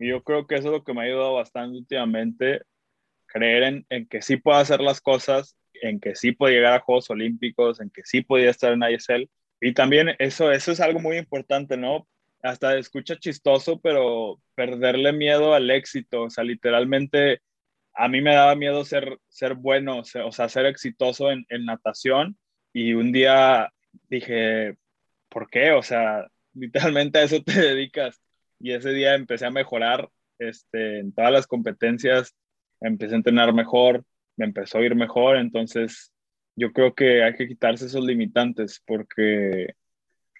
Y yo creo que eso es lo que me ha ayudado bastante últimamente, creer en, en que sí puedo hacer las cosas, en que sí puedo llegar a Juegos Olímpicos, en que sí podía estar en ISL. Y también eso, eso es algo muy importante, ¿no? Hasta escucha chistoso, pero perderle miedo al éxito, o sea, literalmente a mí me daba miedo ser, ser bueno, o sea, ser exitoso en, en natación. Y un día dije, ¿por qué? O sea, literalmente a eso te dedicas. Y ese día empecé a mejorar este, en todas las competencias, empecé a entrenar mejor, me empezó a ir mejor, entonces yo creo que hay que quitarse esos limitantes porque,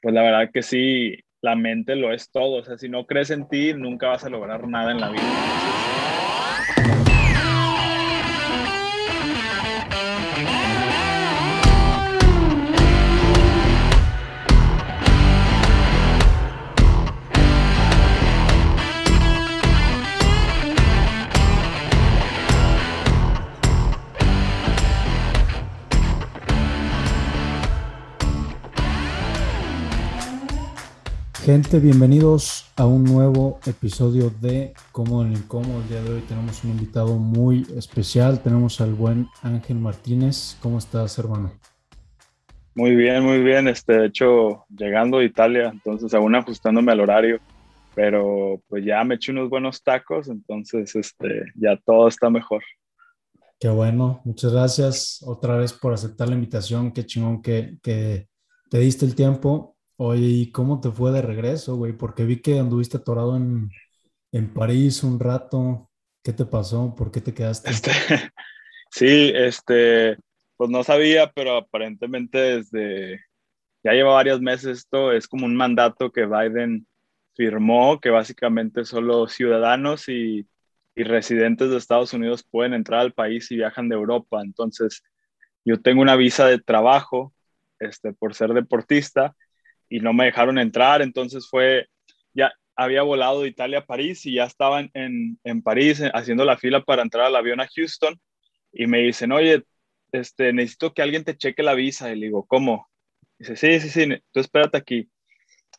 pues la verdad que sí, la mente lo es todo, o sea, si no crees en ti, nunca vas a lograr nada en la vida. Gente, bienvenidos a un nuevo episodio de Cómodo en Incómodo. El día de hoy tenemos un invitado muy especial. Tenemos al buen Ángel Martínez. ¿Cómo estás, hermano? Muy bien, muy bien. Este, de hecho, llegando a Italia, entonces aún ajustándome al horario, pero pues ya me eché unos buenos tacos, entonces este, ya todo está mejor. Qué bueno, muchas gracias otra vez por aceptar la invitación. Qué chingón que, que te diste el tiempo Oye, ¿y cómo te fue de regreso, güey? Porque vi que anduviste atorado en, en París un rato. ¿Qué te pasó? ¿Por qué te quedaste? Este, sí, este, pues no sabía, pero aparentemente desde, ya lleva varios meses esto, es como un mandato que Biden firmó, que básicamente solo ciudadanos y, y residentes de Estados Unidos pueden entrar al país y viajan de Europa. Entonces, yo tengo una visa de trabajo, este, por ser deportista, y no me dejaron entrar, entonces fue, ya había volado de Italia a París y ya estaban en, en París eh, haciendo la fila para entrar al avión a Houston y me dicen, oye, este, necesito que alguien te cheque la visa. Y le digo, ¿cómo? dice, sí, sí, sí, tú espérate aquí.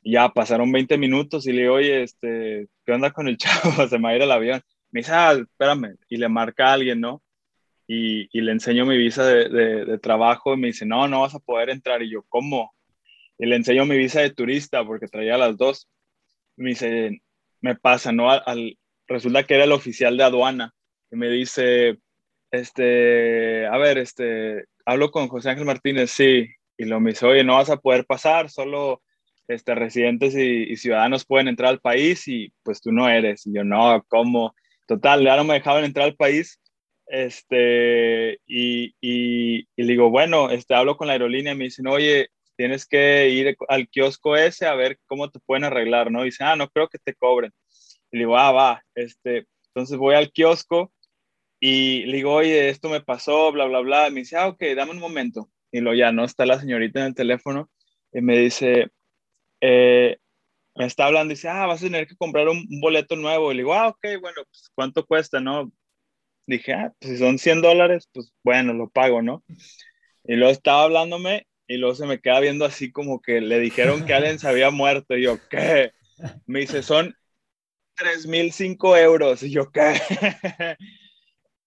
Y ya pasaron 20 minutos y le digo, oye, este, ¿qué onda con el chavo? Se me va a ir el avión. Me dice, ah, espérame. Y le marca a alguien, ¿no? Y, y le enseño mi visa de, de, de, trabajo y me dice, no, no vas a poder entrar. Y yo, ¿cómo? Y le enseño mi visa de turista porque traía las dos. me dice, me pasa, ¿no? Al, resulta que era el oficial de aduana y me dice, este, a ver, este, hablo con José Ángel Martínez, sí, y lo me dice, oye, no vas a poder pasar, solo este, residentes y, ciudadanos pueden entrar al país y pues tú no eres. Y yo, no, ¿cómo? Total, ya no me dejaban entrar al país. Este, y, y, y, le digo, bueno, este, hablo con la aerolínea y me dicen, oye, tienes que ir al kiosco ese a ver cómo te pueden arreglar, ¿no? dice, ah, no creo que te cobren. Y le digo, ah, va, este, entonces voy al kiosco y le digo, oye, esto me pasó, bla, bla, bla. Y me dice, ah, ok, dame un momento. Y lo ya, ¿no? Está la señorita en el teléfono y me dice, eh, me está hablando y dice, ah, vas a tener que comprar un, boleto nuevo. Y le digo, ah, ok, bueno, pues ¿cuánto cuesta, no? Dije, ah, pues si son 100 dólares, pues bueno, lo pago, ¿no? Y luego estaba hablándome y luego se me queda viendo así como que le dijeron que alguien se había muerto. Y yo, ¿qué? Me dice, son 3.005 euros. Y yo, ¿qué?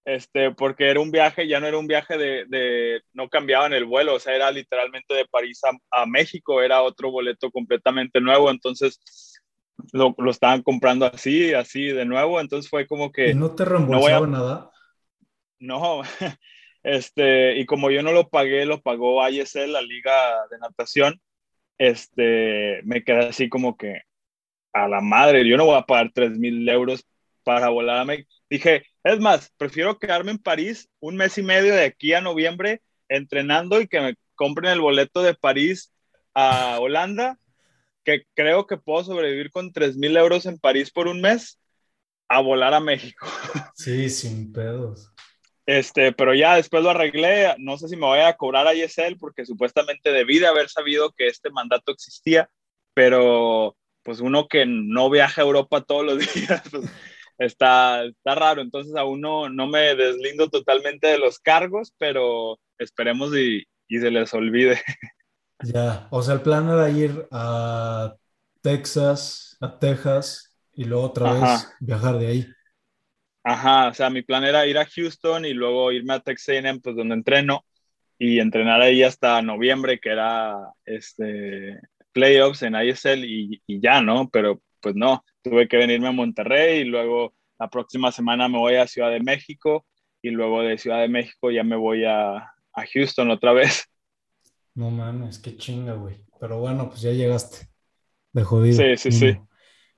Este, porque era un viaje, ya no era un viaje de, de no cambiaban el vuelo, o sea, era literalmente de París a, a México, era otro boleto completamente nuevo, entonces lo, lo, estaban comprando así, así de nuevo, entonces fue como que... ¿Y no te reembolsaron no nada? No, Este, y como yo no lo pagué, lo pagó ISL, la liga de natación, este, me quedé así como que a la madre, yo no voy a pagar 3 mil euros para volar a México. Dije, es más, prefiero quedarme en París un mes y medio de aquí a noviembre entrenando y que me compren el boleto de París a Holanda, que creo que puedo sobrevivir con 3 mil euros en París por un mes, a volar a México. Sí, sin pedos. Este, pero ya después lo arreglé, no sé si me voy a cobrar a ISL porque supuestamente debí de haber sabido que este mandato existía, pero pues uno que no viaja a Europa todos los días, pues, está, está raro, entonces aún no, no me deslindo totalmente de los cargos, pero esperemos y, y se les olvide. Ya, o sea, el plan era ir a Texas, a Texas, y luego otra vez viajar de ahí. Ajá, o sea, mi plan era ir a Houston y luego irme a Texas A&M, pues donde entreno, y entrenar ahí hasta noviembre, que era este, playoffs en ISL y, y ya, ¿no? Pero pues no, tuve que venirme a Monterrey y luego la próxima semana me voy a Ciudad de México y luego de Ciudad de México ya me voy a, a Houston otra vez. No mames, qué chinga, güey. Pero bueno, pues ya llegaste. De jodido. Sí, sí, sí.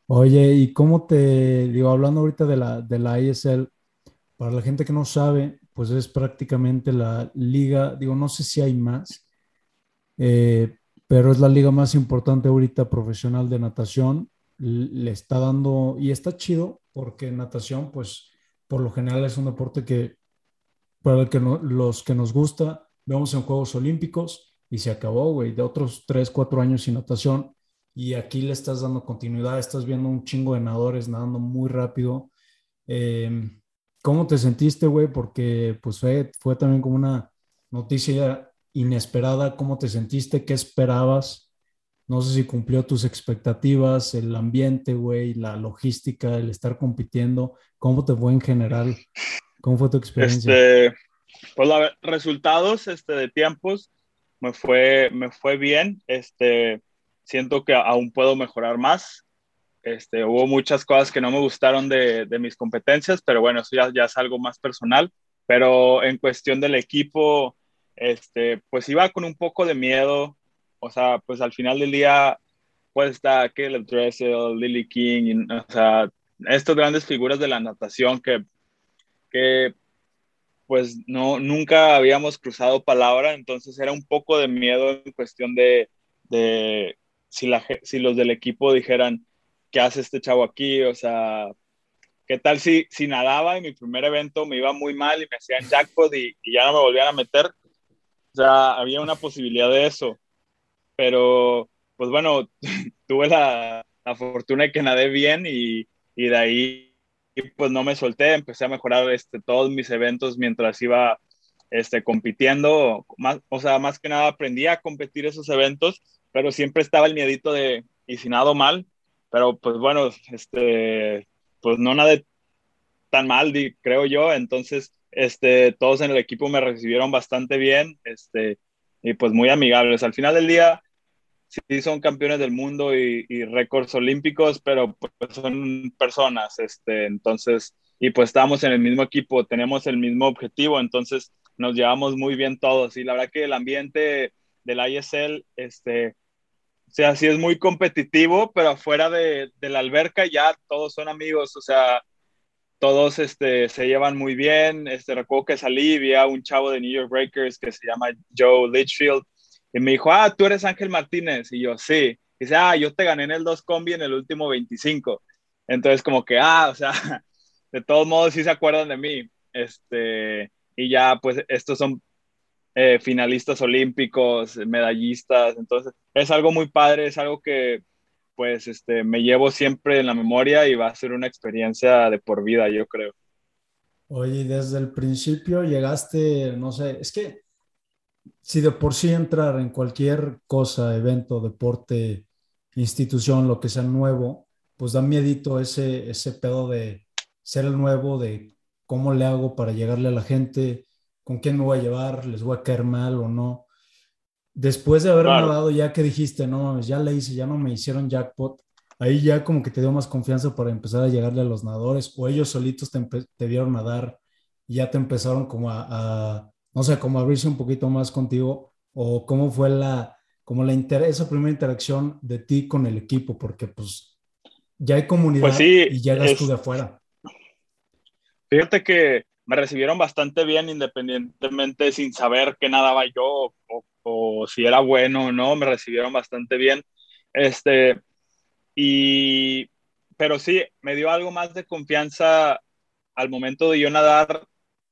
Oye, ¿y cómo te, digo, hablando ahorita de la, de la ISL, para la gente que no sabe, pues es prácticamente la liga, digo, no sé si hay más, eh, pero es la liga más importante ahorita profesional de natación. Le está dando, y está chido, porque natación, pues, por lo general es un deporte que, para que los que nos gusta, vemos en Juegos Olímpicos y se acabó, güey, de otros 3, 4 años sin natación y aquí le estás dando continuidad, estás viendo un chingo de nadadores nadando muy rápido. Em, ¿Cómo te sentiste, güey? Porque pues fue, fue también como una noticia inesperada. ¿Cómo te sentiste? ¿Qué esperabas? No sé si cumplió tus expectativas, el ambiente, güey, la logística, el estar compitiendo. ¿Cómo te fue en general? ¿Cómo fue tu experiencia? Este, pues los resultados este, de tiempos me fue, me fue bien. Este, siento que aún puedo mejorar más. Este, hubo muchas cosas que no me gustaron de, de mis competencias, pero bueno, eso ya, ya, es algo más personal. Pero en cuestión del equipo, este, pues iba con un poco de miedo. O sea, pues al final del día, pues está Caleb Dressel, Lily King, o sea, estas grandes figuras de la natación que, que pues no, nunca habíamos cruzado palabra, entonces era un poco de miedo en cuestión de, de si, la, si los del equipo dijeran, ¿qué hace este chavo aquí? O sea, ¿qué tal si, si nadaba en mi primer evento me iba muy mal y me hacían jackpot y, ya no me volvían a meter? O sea, había una posibilidad de eso. Pero, pues bueno, tuve la, la, fortuna de que nadé bien y, y, de ahí pues no me solté, empecé a mejorar este, todos mis eventos mientras iba este, compitiendo, más, o sea, más que nada aprendí a competir esos eventos pero siempre estaba el miedito de, y si nado mal, pero pues bueno, este, pues no nada tan mal, creo yo, entonces, este, todos en el equipo me recibieron bastante bien, este, y pues muy amigables. Al final del día, sí son campeones del mundo y, y récords olímpicos, pero pues son personas, este, entonces, y pues estamos en el mismo equipo, tenemos el mismo objetivo, entonces nos llevamos muy bien todos, y la verdad que el ambiente del ISL, este, o sea, sí es muy competitivo, pero afuera de, de, la alberca ya todos son amigos, o sea, todos este, se llevan muy bien. Este, recuerdo que salí y vi a un chavo de New York Breakers que se llama Joe Litchfield y me dijo, ah, tú eres Ángel Martínez. Y yo, sí. Y dice, ah, yo te gané en el 2 combi en el último 25. Entonces, como que, ah, o sea, de todos modos sí se acuerdan de mí. Este, y ya, pues, estos son eh, finalistas olímpicos, medallistas, entonces es algo muy padre, es algo que pues este, me llevo siempre en la memoria y va a ser una experiencia de por vida, yo creo. Oye, desde el principio llegaste, no sé, es que si de por sí entrar en cualquier cosa, evento, deporte, institución, lo que sea nuevo, pues da miedito ese, ese pedo de ser el nuevo, de cómo le hago para llegarle a la gente, con quién me voy a llevar, les voy a caer mal o no. Después de haber nadado, ya que dijiste, no, ya le hice, ya no me hicieron jackpot, ahí ya como que te dio más confianza para empezar a llegarle a los nadadores, o ellos solitos te, te dieron a dar y ya te empezaron como a, no sé, como a abrirse un poquito más contigo, o cómo fue la, como la esa primera interacción de ti con el equipo, porque pues ya hay comunidad pues sí, y llegas tú de afuera. Fíjate que me recibieron bastante bien independientemente sin saber qué nadaba yo o, si era bueno o no, me recibieron bastante bien. Este, y, pero sí, me dio algo más de confianza al momento de yo nadar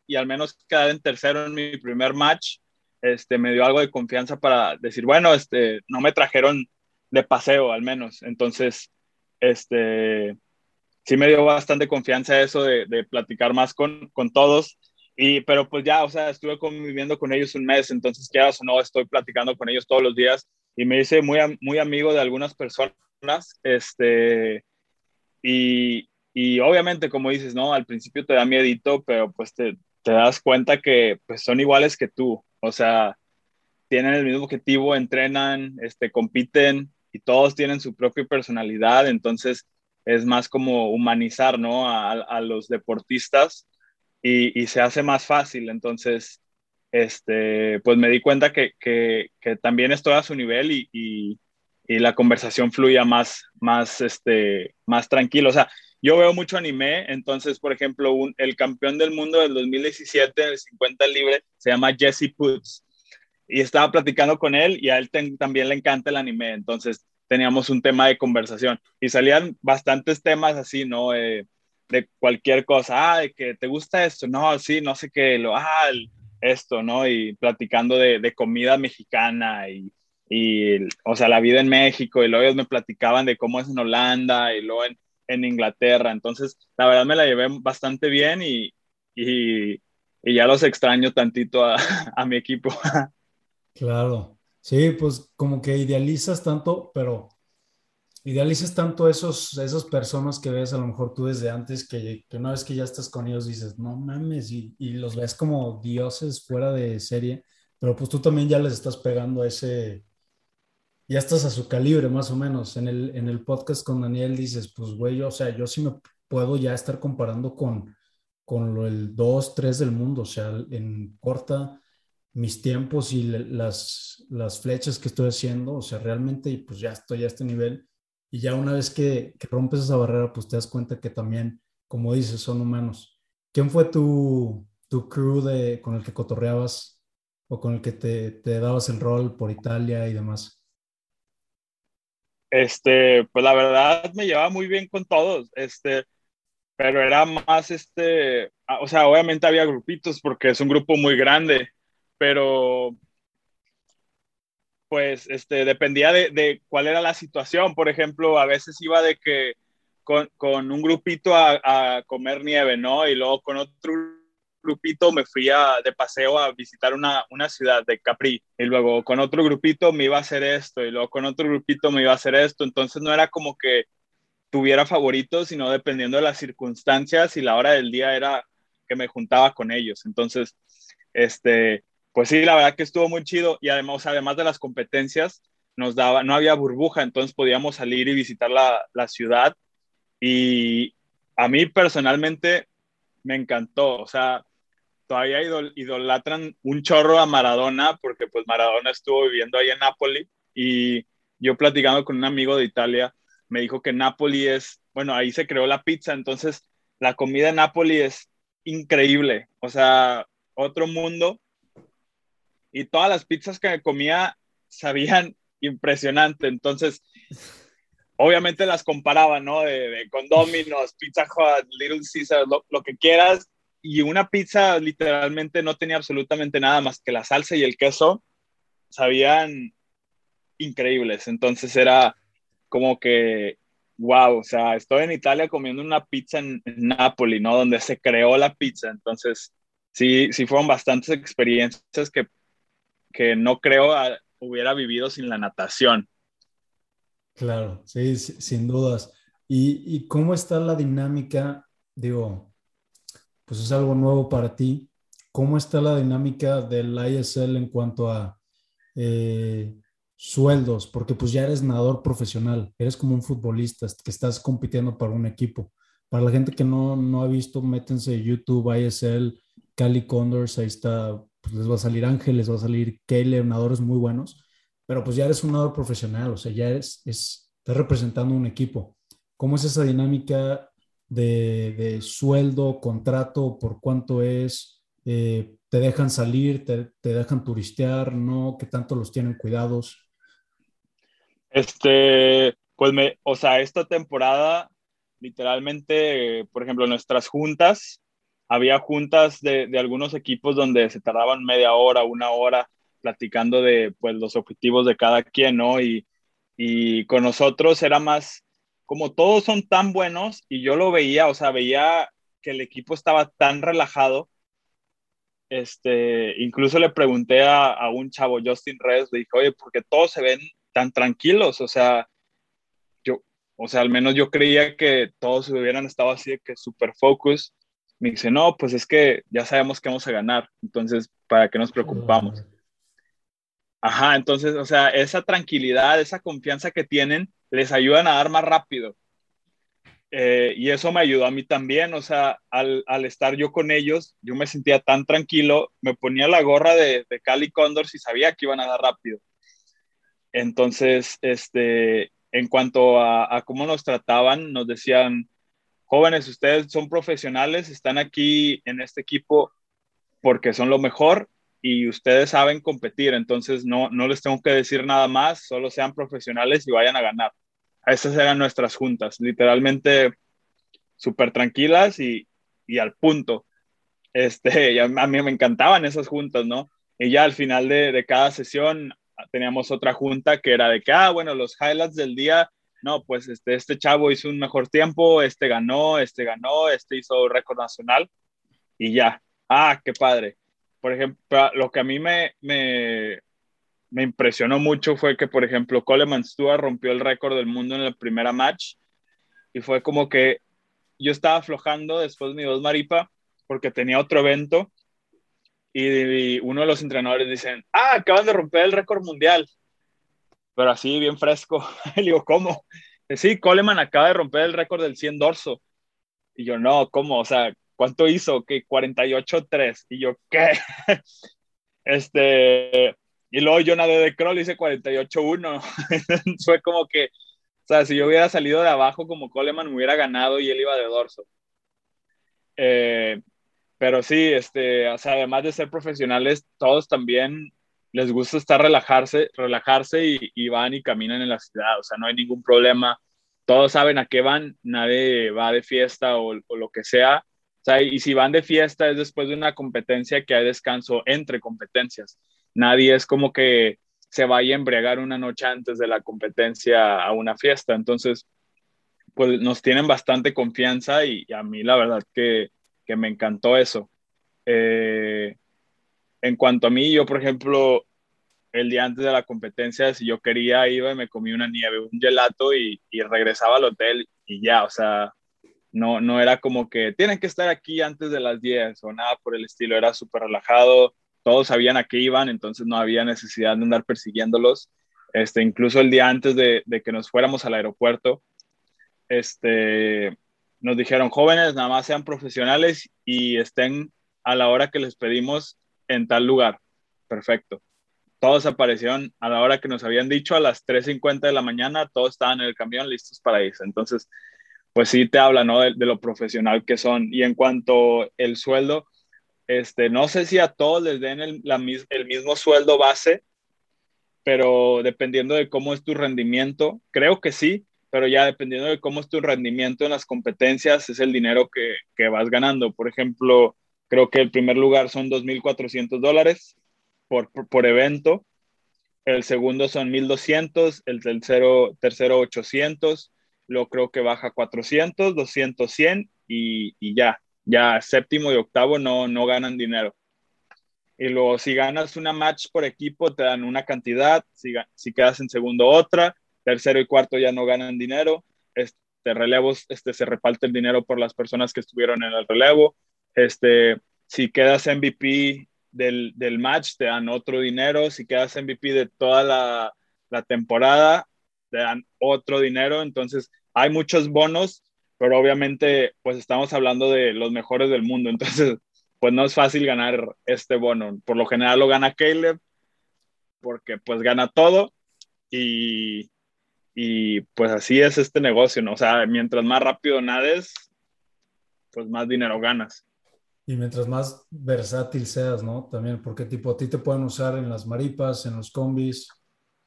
y al menos quedar en tercero en mi primer match, este, me dio algo de confianza para decir, bueno, este, no me trajeron de paseo al menos. Entonces, este, sí me dio bastante confianza eso de, de platicar más con, con, todos. Y, pero pues ya, o sea, estuve conviviendo con ellos un mes, entonces quieras o no, estoy platicando con ellos todos los días y me hice muy, muy amigo de algunas personas, este, Y, y obviamente, como dices, ¿no? Al principio te da miedito, pero pues te, te das cuenta que pues, son iguales que tú. O sea, tienen el mismo objetivo, entrenan, este, compiten y todos tienen su propia personalidad. Entonces, es más como humanizar, ¿no? A, los deportistas y, se hace más fácil. Entonces, este, pues me di cuenta que, que, que también estoy a su nivel y, y, la conversación fluía más, más, este, más tranquilo. O sea, yo veo mucho anime, entonces, por ejemplo, un, el campeón del mundo del 2017 en el 50 libre se llama Jesse Putz y estaba platicando con él y a él también le encanta el anime, entonces teníamos un tema de conversación y salían bastantes temas así, ¿no? De cualquier cosa, ah, de que te gusta esto, no, sí, no sé qué, lo, ah, el, esto, ¿no? Y platicando de, de comida mexicana y, y, o sea, la vida en México, y luego ellos me platicaban de cómo es en Holanda y luego en, en Inglaterra. Entonces, la verdad me la llevé bastante bien y, y, y ya los extraño tantito a, a, mi equipo. Claro, sí, pues como que idealizas tanto, pero idealizas tanto esos, esas personas que ves a lo mejor tú desde antes, que, que una vez que ya estás con ellos dices, no mames, y, y, los ves como dioses fuera de serie, pero pues tú también ya les estás pegando a ese, ya estás a su calibre más o menos. En el, en el podcast con Daniel dices, pues güey, o sea, yo sí me puedo ya estar comparando con, con lo, el 2, 3 del mundo, o sea, en corta mis tiempos y las, las flechas que estoy haciendo, o sea, realmente pues ya estoy a este nivel y ya una vez que, rompes esa barrera, pues te das cuenta que también, como dices, son humanos. ¿Quién fue tu, tu crew de, con el que cotorreabas o con el que te, te dabas el rol por Italia y demás? Este, pues la verdad me llevaba muy bien con todos, este, pero era más, este, o sea, obviamente había grupitos porque es un grupo muy grande, pero pues este, dependía de, de, cuál era la situación. Por ejemplo, a veces iba de que con, con un grupito a, a, comer nieve, ¿no? Y luego con otro grupito me fui a, de paseo a visitar una, una ciudad de Capri. Y luego con otro grupito me iba a hacer esto. Y luego con otro grupito me iba a hacer esto. Entonces no era como que tuviera favoritos, sino dependiendo de las circunstancias y la hora del día era que me juntaba con ellos. Entonces, este, pues sí, la verdad que estuvo muy chido y además, además de las competencias, nos daba, no había burbuja, entonces podíamos salir y visitar la, la ciudad y a mí personalmente me encantó, o sea, todavía idol, idolatran un chorro a Maradona porque pues Maradona estuvo viviendo ahí en Nápoles y yo platicando con un amigo de Italia me dijo que Nápoles es, bueno, ahí se creó la pizza, entonces la comida en Nápoles es increíble, o sea, otro mundo y todas las pizzas que comía sabían impresionante. Entonces, obviamente las comparaba, ¿no? De, de con Domino's, Pizza Hut, Little Caesar, lo, lo, que quieras. Y una pizza literalmente no tenía absolutamente nada más que la salsa y el queso. Sabían increíbles. Entonces era como que, wow, o sea, estoy en Italia comiendo una pizza en, en Nápoles, ¿no? Donde se creó la pizza. Entonces, sí, sí fueron bastantes experiencias que que no creo hubiera vivido sin la natación. Claro, sí, sin dudas. ¿Y, ¿Y, cómo está la dinámica? Digo, pues es algo nuevo para ti. ¿Cómo está la dinámica del ISL en cuanto a eh, sueldos? Porque pues ya eres nadador profesional, eres como un futbolista que estás compitiendo para un equipo. Para la gente que no, no ha visto, métense YouTube, ISL, Cali Condors, ahí está pues les va a salir Ángel, les va a salir Kale, nadadores muy buenos, pero pues ya eres un nadador profesional, o sea, ya eres, es, estás representando un equipo. ¿Cómo es esa dinámica de, de sueldo, contrato, por cuánto es? Eh, ¿Te dejan salir, te, te, dejan turistear, no? ¿Qué tanto los tienen cuidados? Este, pues me, o sea, esta temporada, literalmente, por ejemplo, nuestras juntas, había juntas de, de, algunos equipos donde se tardaban media hora, una hora platicando de pues, los objetivos de cada quien, ¿no? Y, y con nosotros era más, como todos son tan buenos, y yo lo veía, o sea, veía que el equipo estaba tan relajado, este, incluso le pregunté a, a un chavo, Justin Reyes, le dije, oye, porque todos se ven tan tranquilos, o sea, yo, o sea, al menos yo creía que todos hubieran estado así de que super focus. Me dice, no, pues es que ya sabemos que vamos a ganar, entonces, ¿para qué nos preocupamos? Ajá, entonces, o sea, esa tranquilidad, esa confianza que tienen, les ayudan a dar más rápido. Eh, y eso me ayudó a mí también, o sea, al, al, estar yo con ellos, yo me sentía tan tranquilo, me ponía la gorra de, de Cali Condors y sabía que iban a dar rápido. Entonces, este, en cuanto a, a, cómo nos trataban, nos decían, jóvenes, ustedes son profesionales, están aquí en este equipo porque son lo mejor y ustedes saben competir, entonces no, no les tengo que decir nada más, solo sean profesionales y vayan a ganar esas eran nuestras juntas, literalmente súper tranquilas y, y, al punto. Este, a mí me encantaban esas juntas, ¿no? Y ya al final de, de, cada sesión teníamos otra junta que era de que, ah, bueno, los highlights del día, no, pues este, este chavo hizo un mejor tiempo, este ganó, este ganó, este hizo récord nacional y ya. Ah, qué padre. Por ejemplo, lo que a mí me, me, impresionó mucho fue que, por ejemplo, Coleman Stewart rompió el récord del mundo en la primera match y fue como que yo estaba aflojando después de mi dos maripa porque tenía otro evento y, uno de los entrenadores dicen, ah, acaban de romper el récord mundial, pero así bien fresco. y digo, ¿cómo? Sí, Coleman acaba de romper el récord del 100 dorso. Y yo, no, ¿cómo? O sea, ¿cuánto hizo? Que 48-3. Y yo, ¿qué? este, y luego yo nadé de crawl hice 48-1. Fue como que, o sea, si yo hubiera salido de abajo como Coleman, me hubiera ganado y él iba de dorso. Eh, pero sí, este, o sea, además de ser profesionales, todos también les gusta estar relajarse, relajarse y, y, van y caminan en la ciudad, o sea, no hay ningún problema. Todos saben a qué van, nadie va de fiesta o, lo que sea. O sea, y si van de fiesta es después de una competencia que hay descanso entre competencias nadie es como que se vaya a embriagar una noche antes de la competencia a una fiesta. Entonces, pues nos tienen bastante confianza y, a mí la verdad que, que me encantó eso. Eh, en cuanto a mí, yo por ejemplo, el día antes de la competencia, si yo quería, iba y me comí una nieve, un gelato y, regresaba al hotel y ya, o sea, no, no era como que tienen que estar aquí antes de las 10 o nada por el estilo, era súper relajado, todos sabían a qué iban, entonces no había necesidad de andar persiguiéndolos. Este, incluso el día antes de, que nos fuéramos al aeropuerto, este, nos dijeron, jóvenes, nada más sean profesionales y estén a la hora que les pedimos en tal lugar. Perfecto. Todos aparecieron a la hora que nos habían dicho, a las 3.50 de la mañana, todos estaban en el camión listos para irse. Entonces, pues sí te habla, ¿no? De, de lo profesional que son. Y en cuanto el sueldo, este, no sé si a todos les den el, el mismo sueldo base, pero dependiendo de cómo es tu rendimiento, creo que sí, pero ya dependiendo de cómo es tu rendimiento en las competencias, es el dinero que, que vas ganando. Por ejemplo, creo que el primer lugar son 2.400 dólares por, por, evento, el segundo son 1.200, el tercero, tercero 800, luego creo que baja 400, 200, 100 y, y ya ya séptimo y octavo no, no ganan dinero. Y luego si ganas una match por equipo te dan una cantidad, si, si quedas en segundo otra, tercero y cuarto ya no ganan dinero, este, relevos este, se reparte el dinero por las personas que estuvieron en el relevo, este, si quedas MVP del, del match te dan otro dinero, si quedas MVP de toda la, la temporada te dan otro dinero, entonces hay muchos bonos pero obviamente pues estamos hablando de los mejores del mundo, entonces pues no es fácil ganar este bono. Por lo general lo gana Caleb porque pues gana todo y, y pues así es este negocio, ¿no? O sea, mientras más rápido nades, pues más dinero ganas. Y mientras más versátil seas, ¿no? También, porque tipo a ti te pueden usar en las maripas, en los combis,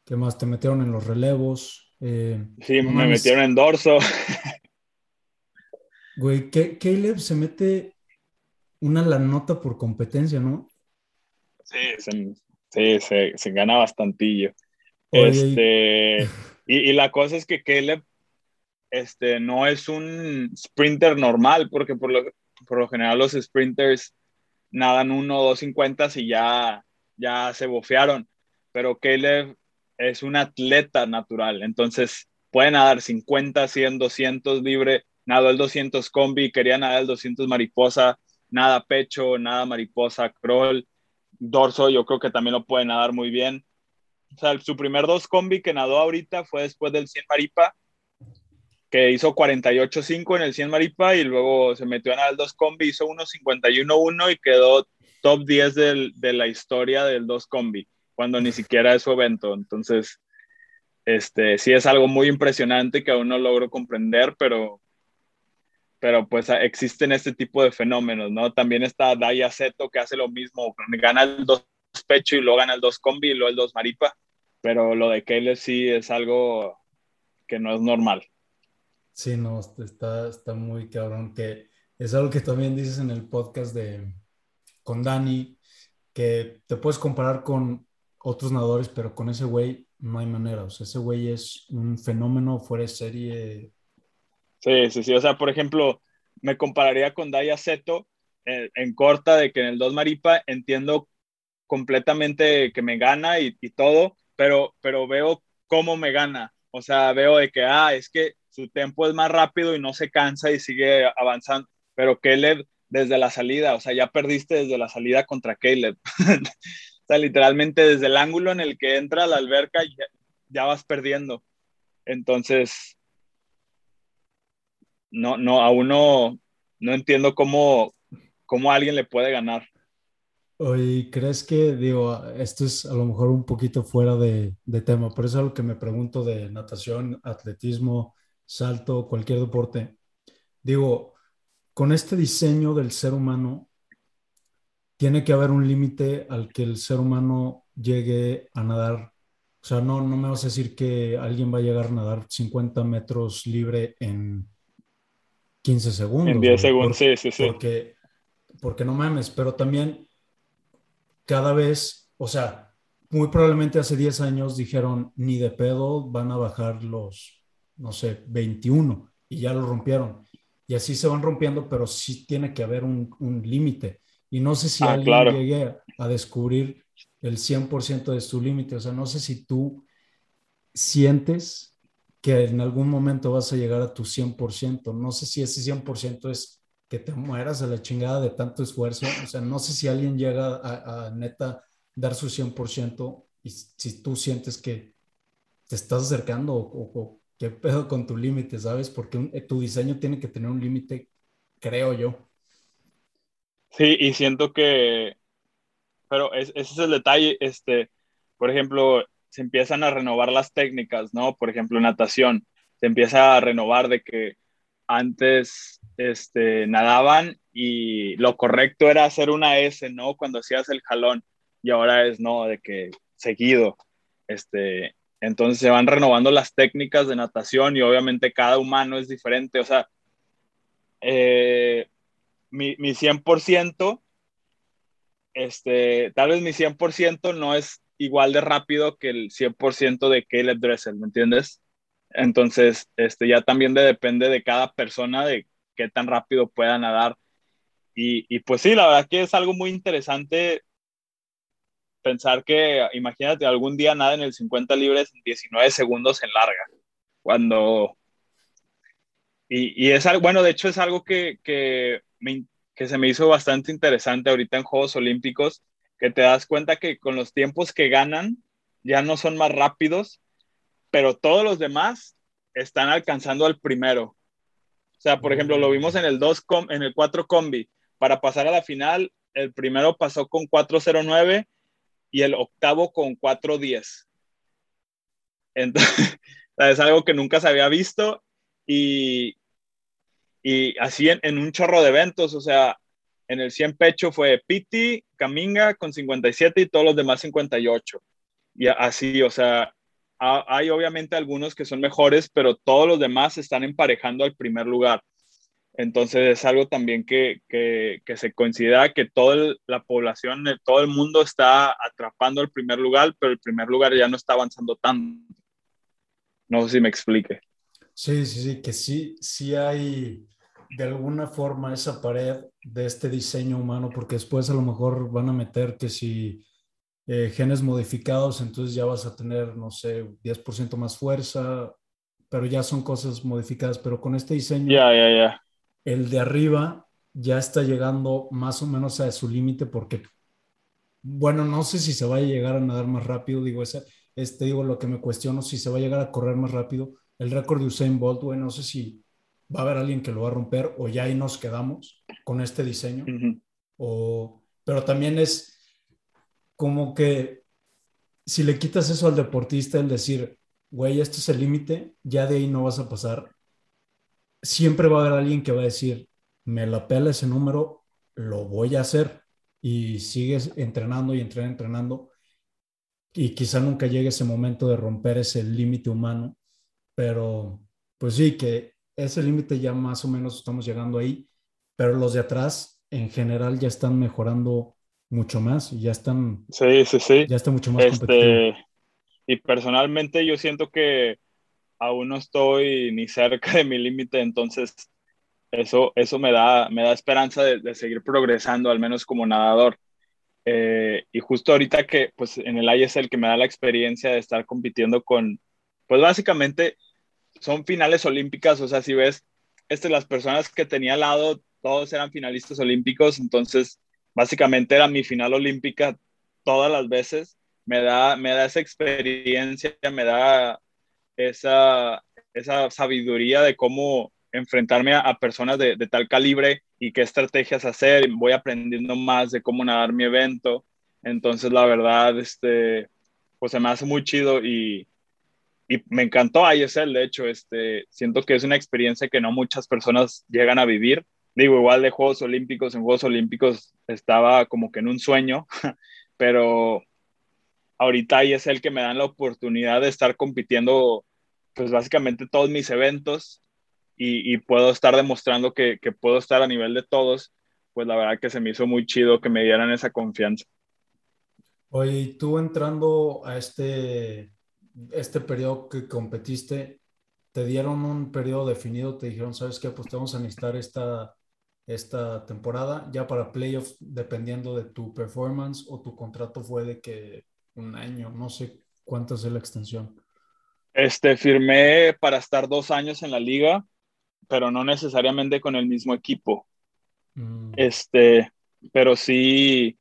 ¿qué más? Te metieron en los relevos. Eh, sí, me metieron en dorso. Güey, Caleb se mete una la nota por competencia, ¿no? Sí, se, sí, se, se gana bastantillo. este, y, y, la cosa es que Caleb este, no es un sprinter normal, porque por lo, por lo general los sprinters nadan uno o dos cincuentas y ya, ya se bofearon. Pero Caleb es un atleta natural, entonces puede nadar 50, 100, 200 libre, nadó el 200 combi, quería nadar el 200 mariposa, nada pecho, nada mariposa, crawl, dorso, yo creo que también lo puede nadar muy bien. O sea, su primer dos combi que nadó ahorita fue después del 100 maripa, que hizo 48.5 en el 100 maripa y luego se metió en el 2 combi, hizo 1.51.1 y quedó top 10 del, de la historia del 2 combi, cuando ni siquiera es su evento. Entonces, este, sí es algo muy impresionante que aún no logro comprender, pero, pero pues existen este tipo de fenómenos, ¿no? También está Daya Seto que hace lo mismo, gana el 2 pecho y luego gana el 2 combi y luego el 2 maripa, pero lo de Caleb sí es algo que no es normal. Sí, no, está, está muy cabrón, que es algo que también dices en el podcast de con Dani, que te puedes comparar con otros nadadores, pero con ese güey no hay manera, o sea, ese güey es un fenómeno fuera de serie Sí, sí, sí. O sea, por ejemplo, me compararía con Daya Seto eh, en corta de que en el 2 Maripa entiendo completamente que me gana y, todo, pero, pero veo cómo me gana. O sea, veo de que, ah, es que su tempo es más rápido y no se cansa y sigue avanzando. Pero Caleb, desde la salida, o sea, ya perdiste desde la salida contra Caleb. o sea, literalmente desde el ángulo en el que entra la alberca ya, ya vas perdiendo. Entonces, no, no, aún no, no entiendo cómo, cómo alguien le puede ganar. Oye, ¿crees que, digo, esto es a lo mejor un poquito fuera de, de tema, por eso es lo que me pregunto de natación, atletismo, salto, cualquier deporte. Digo, con este diseño del ser humano, tiene que haber un límite al que el ser humano llegue a nadar. O sea, no, no me vas a decir que alguien va a llegar a nadar 50 metros libre en 15 segundos. En 10 segundos, sí, sí, sí. Porque, porque no mames, pero también cada vez, o sea, muy probablemente hace 10 años dijeron, ni de pedo van a bajar los, no sé, 21 y ya lo rompieron. Y así se van rompiendo, pero sí tiene que haber un, un límite. Y no sé si ah, alguien llegue a descubrir el 100% de su límite. O sea, no sé si tú sientes que en algún momento vas a llegar a tu 100%. No sé si ese 100% es que te mueras a la chingada de tanto esfuerzo. O sea, no sé si alguien llega a, neta dar su 100% y si tú sientes que te estás acercando o, qué pedo con tu límite, ¿sabes? Porque tu diseño tiene que tener un límite, creo yo. Sí, y siento que, pero ese es el detalle, este, por ejemplo, se empiezan a renovar las técnicas, ¿no? Por ejemplo, natación, se empieza a renovar de que antes este, nadaban y lo correcto era hacer una S, ¿no? Cuando hacías el jalón y ahora es, no, de que seguido, este, entonces se van renovando las técnicas de natación y obviamente cada humano es diferente, o sea, eh, mi, mi 100%, este, tal vez mi 100% no es igual de rápido que el 100% de Caleb Dressel, ¿me entiendes? Entonces, este, ya también depende de cada persona de qué tan rápido pueda nadar. Y, y, pues sí, la verdad que es algo muy interesante pensar que, imagínate, algún día nada en el 50 libres en 19 segundos en larga, cuando... Y, y es algo, bueno, de hecho es algo que, que, me, que se me hizo bastante interesante ahorita en Juegos Olímpicos, que te das cuenta que con los tiempos que ganan ya no son más rápidos, pero todos los demás están alcanzando al primero. O sea, por ejemplo, lo vimos en el 2 en el 4 combi. Para pasar a la final, el primero pasó con 409 y el octavo con 410. Entonces, es algo que nunca se había visto y, y así en, un chorro de eventos, o sea, en el 100 pecho fue Piti, Caminga con 57 y todos los demás 58. Y así, o sea, hay obviamente algunos que son mejores, pero todos los demás están emparejando al primer lugar. Entonces es algo también que, que, que se considera que toda la población, todo el mundo está atrapando el primer lugar, pero el primer lugar ya no está avanzando tanto. No sé si me explique. Sí, sí, sí, que sí, sí hay de alguna forma esa pared de este diseño humano, porque después a lo mejor van a meter que si eh, genes modificados, entonces ya vas a tener, no sé, 10% más fuerza, pero ya son cosas modificadas. Pero con este diseño, ya, ya, ya. El de arriba ya está llegando más o menos a su límite porque, bueno, no sé si se va a llegar a nadar más rápido, digo, ese, este, digo, lo que me cuestiono, si se va a llegar a correr más rápido. El récord de Usain Bolt, güey, no sé si va a haber alguien que lo va a romper o ya ahí nos quedamos con este diseño. o, pero también es como que si le quitas eso al deportista, el decir, güey, este es el límite, ya de ahí no vas a pasar, siempre va a haber alguien que va a decir, me la pela ese número, lo voy a hacer. Y sigues entrenando y entrenando, entrenando. Y quizá nunca llegue ese momento de romper ese límite humano. Pero, pues sí, que ese límite ya más o menos estamos llegando ahí. Pero los de atrás, en general, ya están mejorando mucho más y ya están. Sí, sí, sí. Ya está mucho más este, Y personalmente yo siento que aún no estoy ni cerca de mi límite, entonces eso, eso me, da, me da esperanza de, seguir progresando, al menos como nadador. Eh, y justo ahorita que pues en el ISL que me da la experiencia de estar compitiendo con, pues básicamente son finales olímpicas, o sea, si ves, este, las personas que tenía al lado, todos eran finalistas olímpicos, entonces básicamente era mi final olímpica todas las veces. Me da, me da esa experiencia, me da esa, esa sabiduría de cómo enfrentarme a, personas de, de, tal calibre y qué estrategias hacer. Voy aprendiendo más de cómo nadar mi evento. Entonces, la verdad, este, pues se me hace muy chido y, y me encantó ISL. De hecho, este, siento que es una experiencia que no muchas personas llegan a vivir digo, igual de Juegos Olímpicos, en Juegos Olímpicos estaba como que en un sueño, pero ahorita ahí es el que me dan la oportunidad de estar compitiendo, pues básicamente todos mis eventos y, puedo estar demostrando que, que, puedo estar a nivel de todos, pues la verdad que se me hizo muy chido que me dieran esa confianza. Oye, tú entrando a este, este periodo que competiste, ¿te dieron un periodo definido? ¿Te dijeron, sabes qué, pues te vamos a necesitar esta, esta temporada, ya para playoffs, dependiendo de tu performance o tu contrato fue de que un año, no sé cuánto es la extensión. Este, firmé para estar dos años en la liga, pero no necesariamente con el mismo equipo. Mm. Este, pero sí,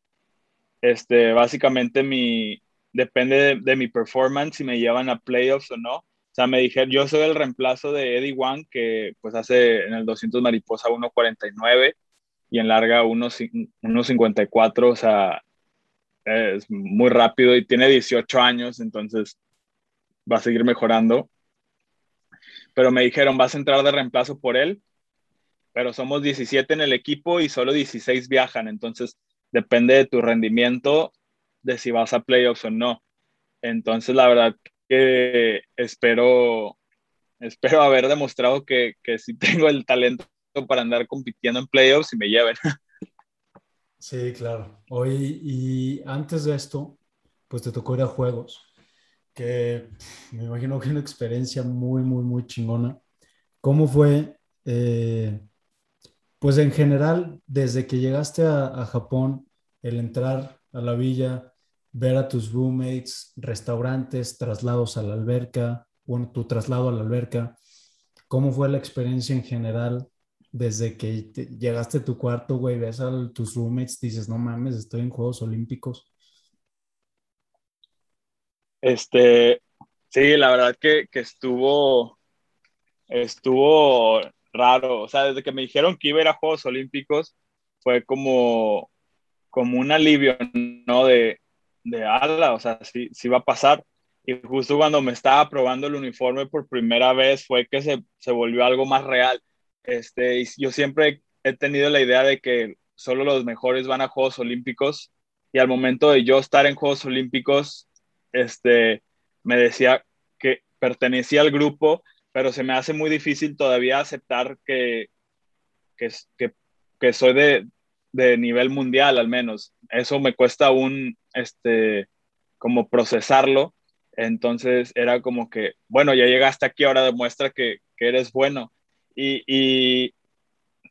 este, básicamente mi, depende de, de, mi performance si me llevan a playoffs o no. O sea, me dijeron, yo soy el reemplazo de Eddie Wang, que pues hace en el 200 mariposa 1.49 y en larga 1.54, o sea, es muy rápido y tiene 18 años, entonces va a seguir mejorando. Pero me dijeron, vas a entrar de reemplazo por él, pero somos 17 en el equipo y solo 16 viajan, entonces depende de tu rendimiento de si vas a playoffs o no. Entonces, la verdad que espero, espero haber demostrado que, que sí tengo el talento para andar compitiendo en playoffs y me lleven. Sí, claro. Hoy y antes de esto, pues te tocó ir a juegos, que me imagino que una experiencia muy, muy, muy chingona. ¿Cómo fue, eh, pues en general, desde que llegaste a, a Japón, el entrar a la villa, ver a tus roommates, restaurantes, traslados a la alberca, bueno, tu traslado a la alberca. ¿Cómo fue la experiencia en general desde que llegaste a tu cuarto, güey, ves a tus roommates, dices, no mames, estoy en Juegos Olímpicos? Este, sí, la verdad que, que estuvo, estuvo raro. O sea, desde que me dijeron que iba a ir Juegos Olímpicos, fue como, como un alivio, ¿no? De, de ala, o sea, sí, sí va a pasar. Y justo cuando me estaba probando el uniforme por primera vez fue que se, se volvió algo más real. Este, yo siempre he tenido la idea de que solo los mejores van a Juegos Olímpicos y al momento de yo estar en Juegos Olímpicos, este, me decía que pertenecía al grupo, pero se me hace muy difícil todavía aceptar que, que, soy de, nivel mundial al menos. Eso me cuesta un, este, como procesarlo. Entonces era como que, bueno, ya llegaste aquí, ahora demuestra que eres bueno. Y,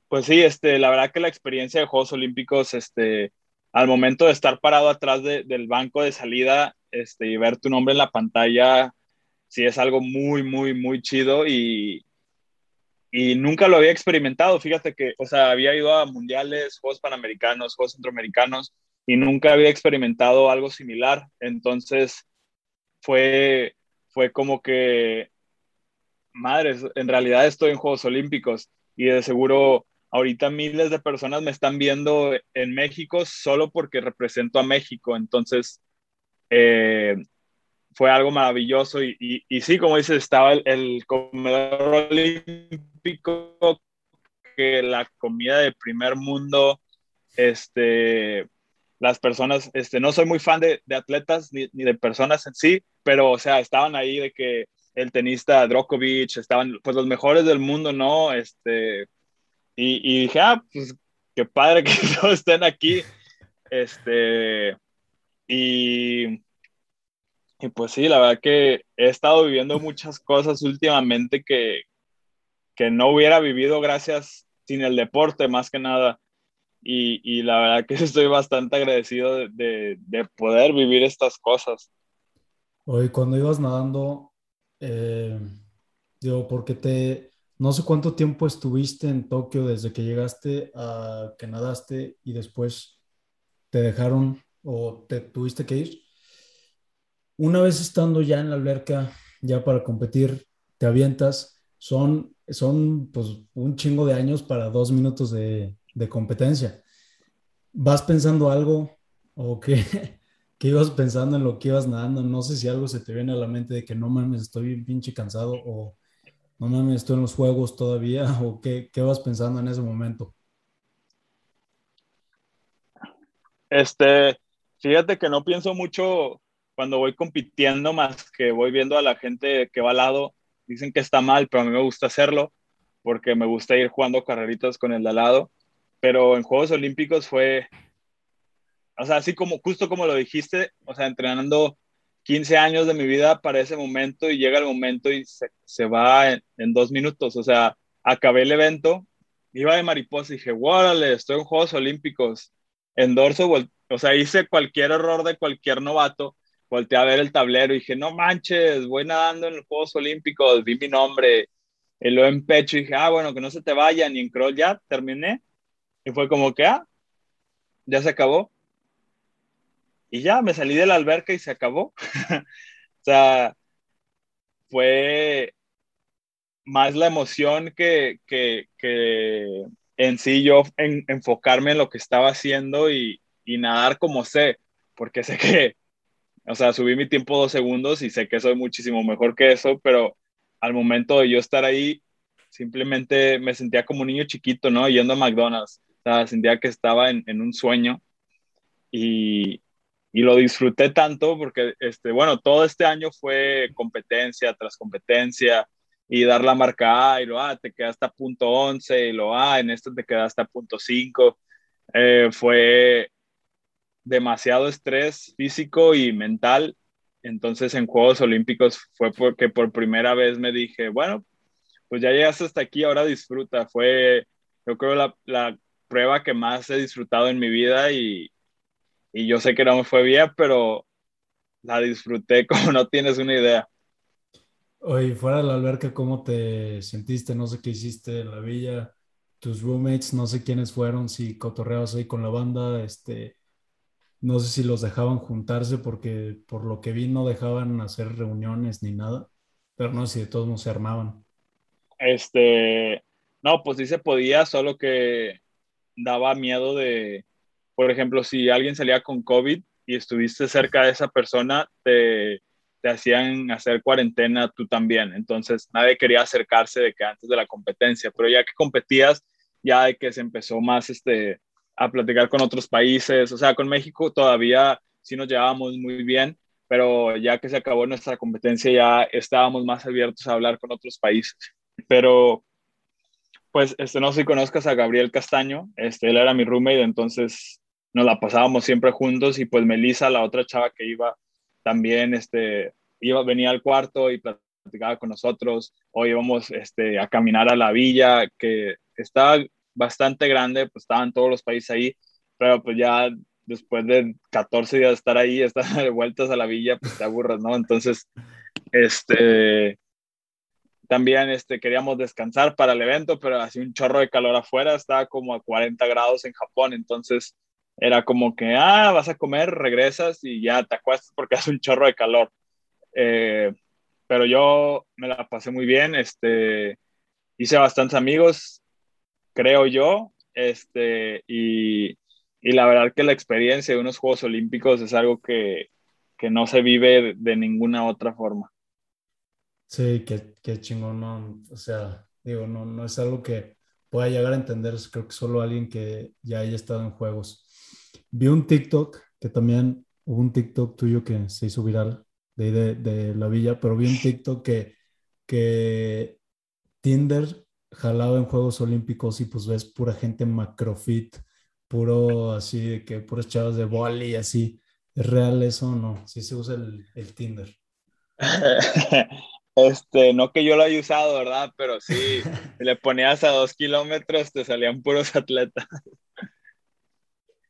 pues sí, este, la verdad que la experiencia de Juegos Olímpicos, este, al momento de estar parado atrás del banco de salida este, y ver tu nombre en la pantalla, sí es algo muy, muy, muy chido y, y nunca lo había experimentado. Fíjate que, o había ido a mundiales, Juegos Panamericanos, Juegos Centroamericanos y nunca había experimentado algo similar. Entonces fue, fue como que, madres, en realidad estoy en Juegos Olímpicos y de seguro ahorita miles de personas me están viendo en México solo porque represento a México. Entonces, eh, fue algo maravilloso y, y, sí, como dices, estaba el, comedor olímpico, que la comida de primer mundo, este, las personas, este, no soy muy fan de, de atletas ni, ni, de personas en sí, pero, o sea, estaban ahí de que el tenista Djokovic, estaban, pues, los mejores del mundo, ¿no? Este, y, y dije, ah, pues, qué padre que todos estén aquí, este, y y pues sí, la verdad que he estado viviendo muchas cosas últimamente que, que no hubiera vivido gracias sin el deporte, más que nada. Y, y la verdad que estoy bastante agradecido de, de, poder vivir estas cosas. Hoy, cuando ibas nadando, eh, digo, porque te, no sé cuánto tiempo estuviste en Tokio desde que llegaste a que nadaste y después te dejaron o te tuviste que ir. Una vez estando ya en la alberca, ya para competir, te avientas, son, son pues un chingo de años para dos minutos de, competencia. ¿Vas pensando algo o qué, qué ibas pensando en lo que ibas nadando? No sé si algo se te viene a la mente de que no mames, estoy bien pinche cansado o no mames, estoy en los juegos todavía o qué, qué vas pensando en ese momento. Este, fíjate que no pienso mucho cuando voy compitiendo, más que voy viendo a la gente que va al lado, dicen que está mal, pero a mí me gusta hacerlo porque me gusta ir jugando carreritas con el de al lado. Pero en Juegos Olímpicos fue, o sea, así como, justo como lo dijiste, o sea, entrenando 15 años de mi vida para ese momento y llega el momento y se, se va en, dos minutos. O sea, acabé el evento, iba de mariposa y dije, órale, estoy en Juegos Olímpicos. En dorso, o sea, hice cualquier error de cualquier novato volteé a ver el tablero y dije, no manches, voy nadando en los Juegos Olímpicos, vi mi nombre, lo en pecho y dije, ah, bueno, que no se te vaya, ni en crawl ya, terminé. Y fue como que, ah, ya se acabó. Y ya, me salí de la alberca y se acabó. o sea, fue más la emoción que, que, que en sí yo enfocarme en lo que estaba haciendo y, y nadar como sé, porque sé que o sea, subí mi tiempo dos segundos y sé que soy muchísimo mejor que eso, pero al momento de yo estar ahí, simplemente me sentía como un niño chiquito, ¿no? Yendo a McDonald's. O sea, sentía que estaba en, en un sueño y, y, lo disfruté tanto porque, este, bueno, todo este año fue competencia tras competencia y dar la marca A y lo, ah, te quedaste a punto 11 y lo, ah, en esto te quedaste a punto 5. Eh, fue demasiado estrés físico y mental. Entonces en Juegos Olímpicos fue porque por primera vez me dije, bueno, pues ya llegaste hasta aquí, ahora disfruta. Fue, yo creo, la, la prueba que más he disfrutado en mi vida y, y yo sé que no me fue bien, pero la disfruté como no tienes una idea. Oye, fuera de la alberca, ¿cómo te sentiste? No sé qué hiciste en la villa, tus roommates, no sé quiénes fueron, si cotorreabas ahí con la banda, este, no sé si los dejaban juntarse porque por lo que vi no dejaban hacer reuniones ni nada, pero no sé si de todos modos se armaban. Este, no, pues sí se podía, solo que daba miedo de, por ejemplo, si alguien salía con COVID y estuviste cerca de esa persona, te, te hacían hacer cuarentena tú también. Entonces nadie quería acercarse de que antes de la competencia, pero ya que competías, ya de que se empezó más este, a platicar con otros países. O sea, con México todavía sí nos llevábamos muy bien, pero ya que se acabó nuestra competencia ya estábamos más abiertos a hablar con otros países. Pero, pues, este, no sé si conozcas a Gabriel Castaño, este, él era mi roommate, entonces nos la pasábamos siempre juntos y pues Melissa, la otra chava que iba también, este, iba, venía al cuarto y platicaba con nosotros, o íbamos este, a caminar a la villa, que estaba bastante grande, pues estaban todos los países ahí, pero pues ya después de 14 días de estar ahí, estar de vueltas a la villa, pues te aburres, ¿no? Entonces, Este, también este, queríamos descansar para el evento, pero hacía un chorro de calor afuera, estaba como a 40 grados en Japón, entonces era como que, ah, vas a comer, regresas y ya te acuestas porque hace un chorro de calor. Eh, pero yo me la pasé muy bien, este, hice bastantes amigos, creo yo, este, y, y la verdad que la experiencia de unos Juegos Olímpicos es algo que, que no se vive de ninguna otra forma. Sí, qué, qué chingón, o sea, digo, no, no es algo que pueda llegar a entender, creo que solo alguien que ya haya estado en juegos. Vi un TikTok, que también hubo un TikTok tuyo que se hizo viral de, de, de la villa, pero vi un TikTok que, que Tinder jalaba en Juegos Olímpicos y pues ves pura gente macrofit, puro así, de que puros chavos de boli, así. ¿Es real eso o no? Sí se usa el, el Tinder. Este, no que yo lo haya usado, ¿verdad? Pero sí, le ponías a dos kilómetros, te salían puros atletas.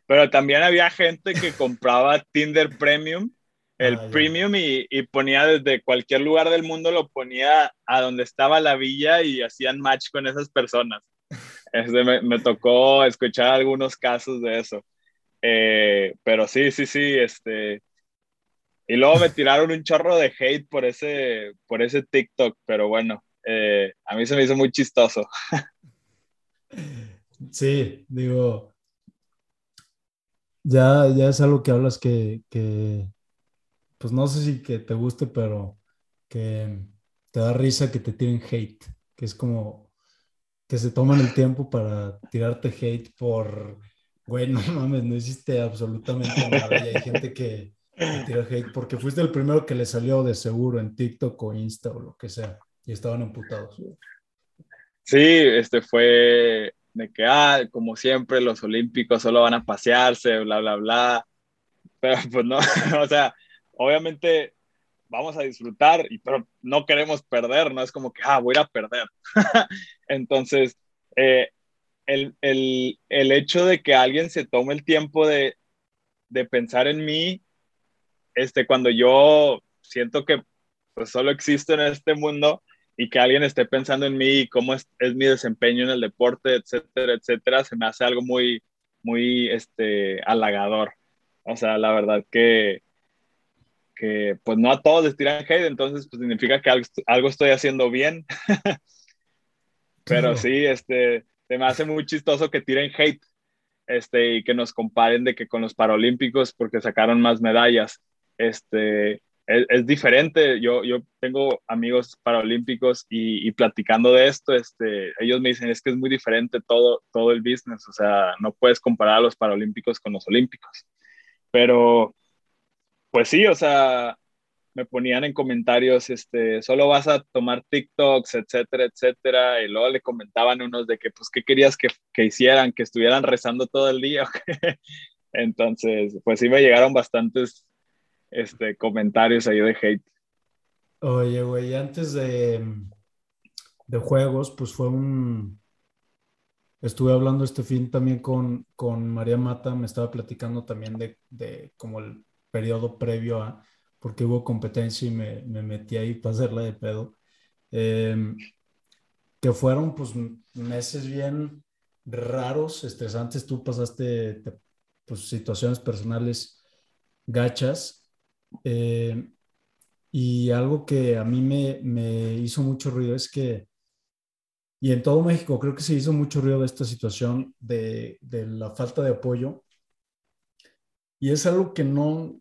Pero también había gente que compraba Tinder Premium, el ah, Premium, y, y, ponía desde cualquier lugar del mundo, lo ponía a donde estaba la villa y hacían match con esas personas. Este, me, me, tocó escuchar algunos casos de eso. Eh, pero sí, sí, sí, este, y luego me tiraron un chorro de hate por ese, por ese TikTok, pero bueno, eh, a mí se me hizo muy chistoso. Sí, digo, ya, ya es algo que hablas que, que, pues no sé si que te guste, pero que te da risa que te tiren hate, que es como que se toman el tiempo para tirarte hate por, güey, no mames, no hiciste absolutamente nada. Y hay gente que, porque fuiste el primero que le salió de seguro en TikTok o Insta o lo que sea, y estaban emputados. Sí, este fue de que, ah, como siempre, los olímpicos solo van a pasearse, bla, bla, bla. Pero pues no, o sea, obviamente vamos a disfrutar, y, pero no queremos perder, no es como que, ah, voy a perder. Entonces, eh, el, el, el, hecho de que alguien se tome el tiempo de, de pensar en mí este, cuando yo siento que pues solo existo en este mundo y que alguien esté pensando en mí y cómo es, es, mi desempeño en el deporte, etcétera, etcétera, se me hace algo muy, muy, este, halagador. O sea, la verdad que, que pues no a todos les tiran hate, entonces pues significa que algo, algo estoy haciendo bien. Pero sí, este, se me hace muy chistoso que tiren hate este, y que nos comparen de que con los Paralímpicos porque sacaron más medallas este, es, diferente. Yo, yo tengo amigos paralímpicos y, y, platicando de esto, este, ellos me dicen, es que es muy diferente todo, todo el business, o sea, no puedes comparar a los paralímpicos con los olímpicos. Pero, pues sí, o sea, me ponían en comentarios, este, solo vas a tomar TikToks, etcétera, etcétera, y luego le comentaban unos de que, pues, ¿qué querías que, que hicieran? Que estuvieran rezando todo el día. Entonces, pues sí me llegaron bastantes este, comentarios ahí de hate. Oye, güey, antes de, de juegos, pues fue un... Estuve hablando este fin también con, con María Mata, me estaba platicando también de, de como el periodo previo a, porque hubo competencia y me, me metí ahí para hacerla de pedo. Em, que fueron pues meses bien raros, estresantes. Tú pasaste pues, situaciones personales gachas eh, y algo que a mí me, me, hizo mucho ruido es que, y en todo México creo que se hizo mucho ruido de esta situación de, de la falta de apoyo. Y es algo que no,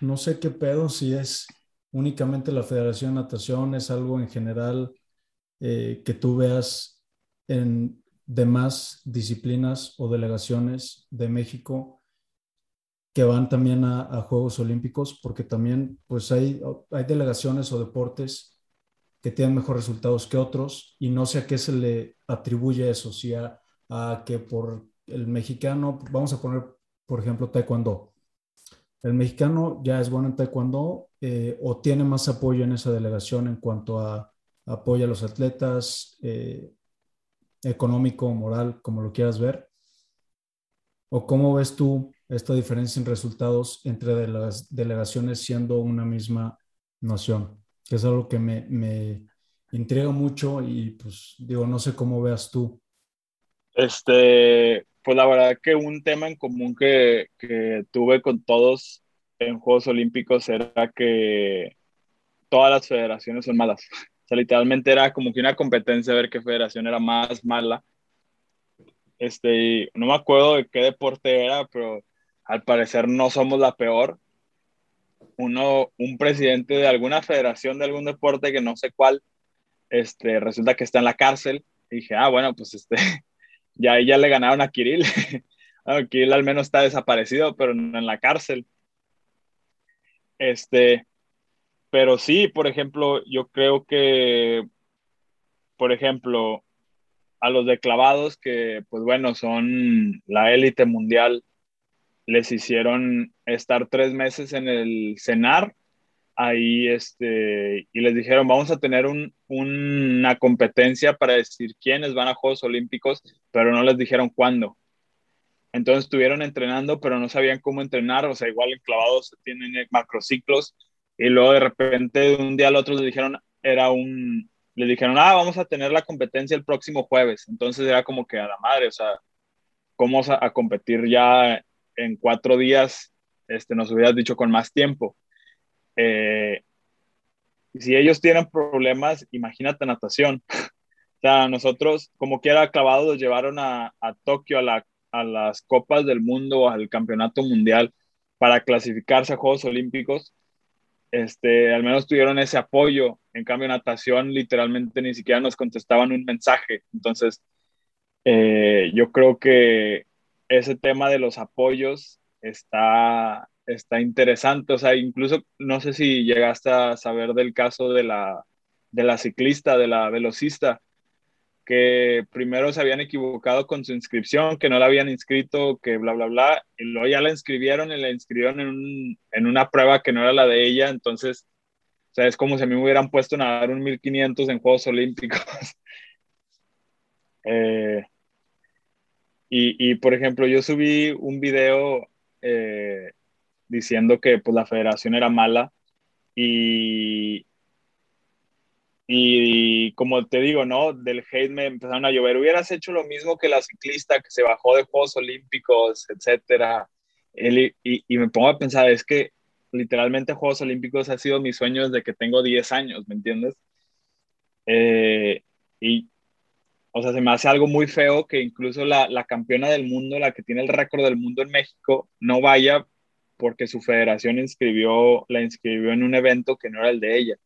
no sé qué pedo, si es únicamente la Federación de Natación, es algo en general eh, que tú veas en demás disciplinas o delegaciones de México que van también a, Juegos Olímpicos, porque también pues hay, hay delegaciones o deportes que tienen mejores resultados que otros y no sé a qué se le atribuye eso, si a, que por el mexicano, vamos a poner por ejemplo taekwondo, el mexicano ya es bueno en taekwondo eh, o tiene más apoyo en esa delegación en cuanto a apoyo a los atletas, eh, económico, moral, como lo quieras ver. ¿O cómo ves tú esta diferencia en resultados entre las delegaciones siendo una misma nación? que es algo que me, me intriga mucho y pues digo, no sé cómo veas tú. Este, pues la verdad que un tema en común que, que tuve con todos en Juegos Olímpicos era que todas las federaciones son malas. O sea, literalmente era como que una competencia de ver qué federación era más mala. Este, no me acuerdo de qué deporte era, pero al parecer no somos la peor. Uno, un presidente de alguna federación de algún deporte que no sé cuál, este, resulta que está en la cárcel. Y dije, ah, bueno, pues este, ya, ya le ganaron a Kirill. Kirill al menos está desaparecido, pero no en la cárcel. Este, pero sí, por ejemplo, yo creo que, por ejemplo, a los de clavados que, pues bueno, son la élite mundial, les hicieron estar tres meses en el CENAR, ahí, este, y les dijeron, vamos a tener un, una competencia para decir quiénes van a Juegos Olímpicos, pero no les dijeron cuándo. Entonces estuvieron entrenando, pero no sabían cómo entrenar, o sea, igual en clavados tienen macrociclos, y luego de repente de un día al otro les dijeron, era un, les dijeron, ah, vamos a tener la competencia el próximo jueves. Entonces era como que a la madre, o sea, ¿cómo a, a competir ya en cuatro días? Este, nos hubieras dicho con más tiempo. Eh, si ellos tienen problemas, imagínate natación. o sea, nosotros, como quiera, clavados, los llevaron a, a Tokio, a la a las copas del mundo, al campeonato mundial para clasificarse a Juegos Olímpicos, este, al menos tuvieron ese apoyo. En cambio, natación literalmente ni siquiera nos contestaban un mensaje. Entonces, eh, yo creo que ese tema de los apoyos está, está interesante. O sea, incluso no sé si llegaste a saber del caso de la, de la ciclista, de la velocista, que primero se habían equivocado con su inscripción, que no la habían inscrito, que bla, bla, bla, y luego ya la inscribieron y la inscribieron en, en una prueba que no era la de ella, entonces, o sea, es como si a mí me hubieran puesto a dar un 1500 en Juegos Olímpicos. eh, y, y, por ejemplo, yo subí un video eh, diciendo que pues la federación era mala y, y como te digo, ¿no? Del hate me empezaron a llover. Hubieras hecho lo mismo que la ciclista que se bajó de Juegos Olímpicos, etcétera. y, y, me pongo a pensar, es que literalmente Juegos Olímpicos ha sido mi sueño desde que tengo 10 años, ¿me entiendes? Eh, y, o sea, se me hace algo muy feo que incluso la, la campeona del mundo, la que tiene el récord del mundo en México, no vaya porque su federación inscribió, la inscribió en un evento que no era el de ella.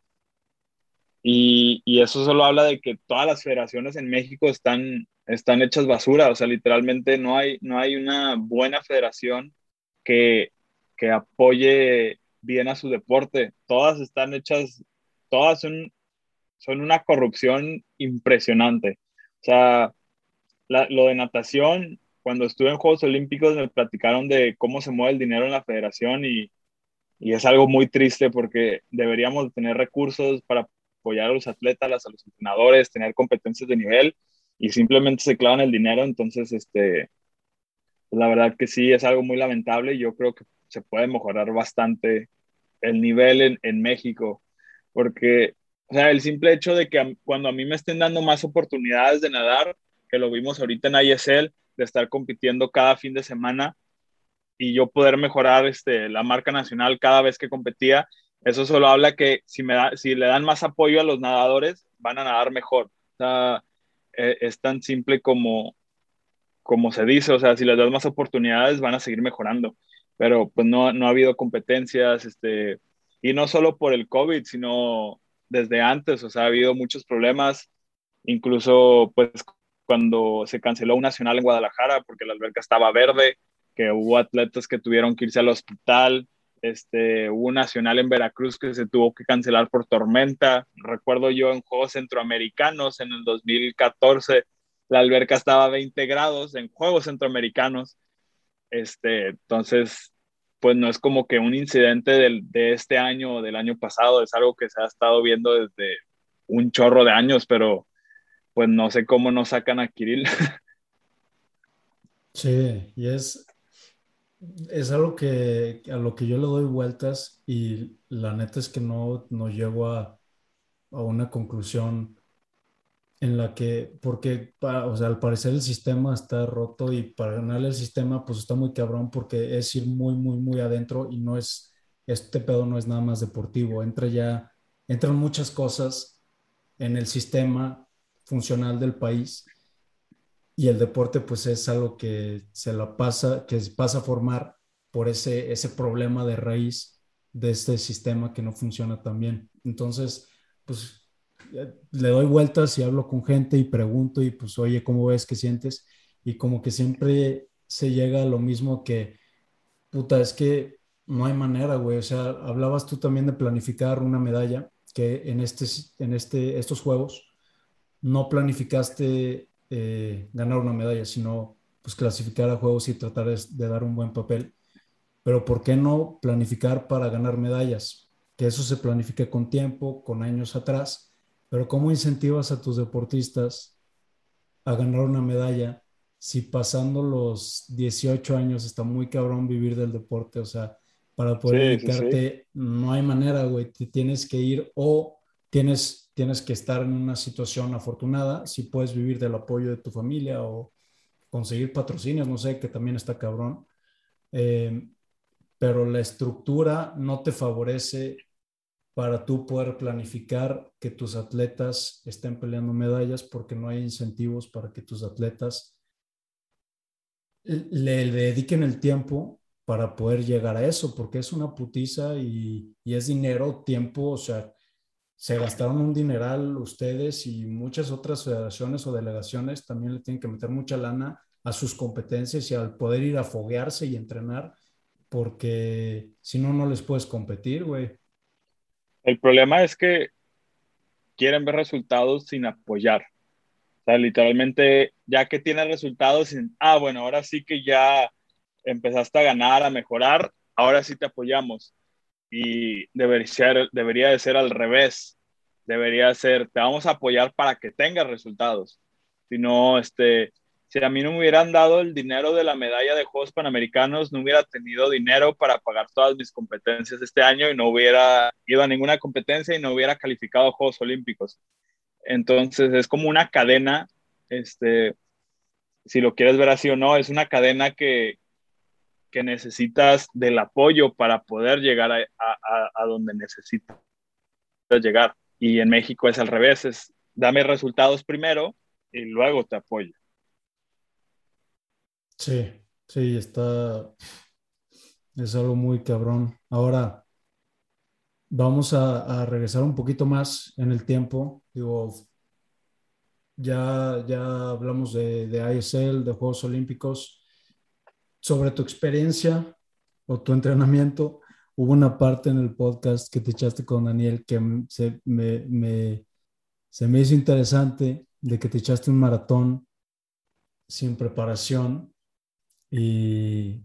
Y, y, eso solo habla de que todas las federaciones en México están, están hechas basura, o sea, literalmente no hay, no hay una buena federación que, que apoye bien a su deporte. Todas están hechas, todas son, son una corrupción impresionante. O sea, lo de natación, cuando estuve en Juegos Olímpicos me platicaron de cómo se mueve el dinero en la federación y, es algo muy triste porque deberíamos tener recursos para apoyar a los atletas, a los entrenadores, tener competencias de nivel y simplemente se clavan el dinero. Entonces, este, la verdad que sí, es algo muy lamentable. Yo creo que se puede mejorar bastante el nivel en México, porque, o sea, el simple hecho de que cuando a mí me estén dando más oportunidades de nadar, que lo vimos ahorita en ISL, de estar compitiendo cada fin de semana y yo poder mejorar este, la marca nacional cada vez que competía, eso solo habla que si, me da, si le dan más apoyo a los nadadores, van a nadar mejor. O sea, eh, es tan simple como, como se dice, o sea, si les das más oportunidades, van a seguir mejorando. Pero pues no, no ha habido competencias, este, y no solo por el COVID, sino desde antes, o sea, ha habido muchos problemas, incluso pues cuando se canceló un nacional en Guadalajara porque la alberca estaba verde, que hubo atletas que tuvieron que irse al hospital, este, hubo un nacional en Veracruz que se tuvo que cancelar por tormenta. Recuerdo yo en Juegos Centroamericanos en el 2014, la alberca estaba a 20 grados en Juegos Centroamericanos. Este, entonces, pues no es como que un incidente del, de este año o del año pasado, es algo que se ha estado viendo desde un chorro de años, pero pues no sé cómo nos sacan a Kirill. Sí, y es, es algo que a lo que yo le doy vueltas y la neta es que no, no llego a, a una conclusión en la que, porque, o sea, al parecer el sistema está roto y para ganarle el sistema, pues está muy cabrón porque es ir muy, muy, muy adentro y no es, este pedo no es nada más deportivo, entra ya, entran muchas cosas en el sistema funcional del país y el deporte pues es algo que se la pasa, que pasa a formar por ese, ese problema de raíz de este sistema que no funciona tan bien. Entonces, pues le doy vueltas y hablo con gente y pregunto y pues, oye, ¿cómo ves? ¿Qué sientes? Y como que siempre se llega a lo mismo que, puta, es que no hay manera, güey. O sea, hablabas tú también de planificar una medalla, que en, este, en este, estos juegos no planificaste eh, ganar una medalla, sino pues clasificar a juegos y tratar de dar un buen papel. Pero ¿por qué no planificar para ganar medallas? Que eso se planifique con tiempo, con años atrás pero ¿cómo incentivas a tus deportistas a ganar una medalla si pasando los 18 años está muy cabrón vivir del deporte? O sea, para poder dedicarte, no hay manera, güey, te tienes que ir o tienes, tienes que estar en una situación afortunada, si puedes vivir del apoyo de tu familia o conseguir patrocinios, no sé, que también está cabrón. Eh, pero la estructura no te favorece para tú poder planificar que tus atletas estén peleando medallas porque no hay incentivos para que tus atletas le, dediquen el tiempo para poder llegar a eso, porque es una putiza y, y, es dinero, tiempo, o sea, se gastaron un dineral ustedes y muchas otras federaciones o delegaciones también le tienen que meter mucha lana a sus competencias y al poder ir a foguearse y entrenar, porque si no, no les puedes competir, güey. El problema es que quieren ver resultados sin apoyar. O sea, literalmente, ya que tienes resultados, sin, ah, bueno, ahora sí que ya empezaste a ganar, a mejorar, ahora sí te apoyamos. Y debería, ser, debería de ser al revés. Debería ser, te vamos a apoyar para que tengas resultados. Si no, este, si a mí no me hubieran dado el dinero de la medalla de Juegos Panamericanos, no hubiera tenido dinero para pagar todas mis competencias este año y no hubiera ido a ninguna competencia y no hubiera calificado a Juegos Olímpicos. Entonces es como una cadena, este, si lo quieres ver así o no, es una cadena que, que necesitas del apoyo para poder llegar a, a, a donde necesitas llegar. Y en México es al revés, es dame resultados primero y luego te apoyo. Sí, sí, está. Es algo muy cabrón. Ahora, vamos a, regresar un poquito más en el tiempo. Digo, ya, ya hablamos de, de ISL, de Juegos Olímpicos. Sobre tu experiencia o tu entrenamiento, hubo una parte en el podcast que te echaste con Daniel que se me, se me hizo interesante de que te echaste un maratón sin preparación y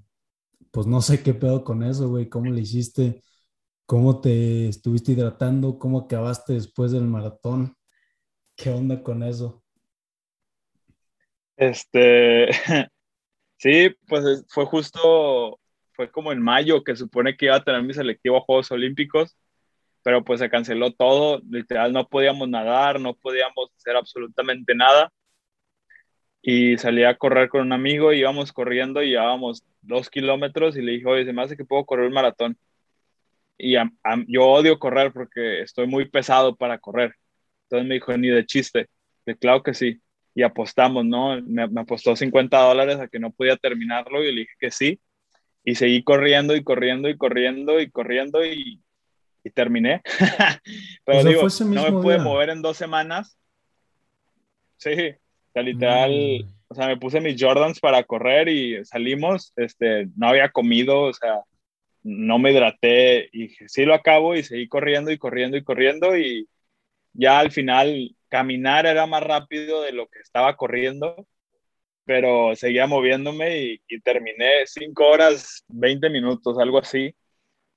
pues no sé qué pedo con eso, güey, cómo le hiciste, cómo te estuviste hidratando, cómo acabaste después del maratón, qué onda con eso. Este, sí, pues fue justo, fue como en mayo que supone que iba a tener mi selectivo a Juegos Olímpicos, pero pues se canceló todo, literal no podíamos nadar, no podíamos hacer absolutamente nada y salí a correr con un amigo, íbamos corriendo y llevábamos dos kilómetros y le dije, oye, se me hace que puedo correr un maratón. Y yo odio correr porque estoy muy pesado para correr. Entonces me dijo, ni de chiste. De claro que sí. Y apostamos, ¿no? Me, apostó 50 dólares a que no podía terminarlo y le dije que sí. Y seguí corriendo y corriendo y corriendo y corriendo y, y terminé. Pero digo, no me pude mover en dos semanas. Sí, literal, mm. o sea, me puse mis Jordans para correr y salimos, este, no había comido, o sea, no me hidraté y sí lo acabo y seguí corriendo y corriendo y corriendo y ya al final caminar era más rápido de lo que estaba corriendo, pero seguía moviéndome y, y terminé 5 horas, 20 minutos, algo así.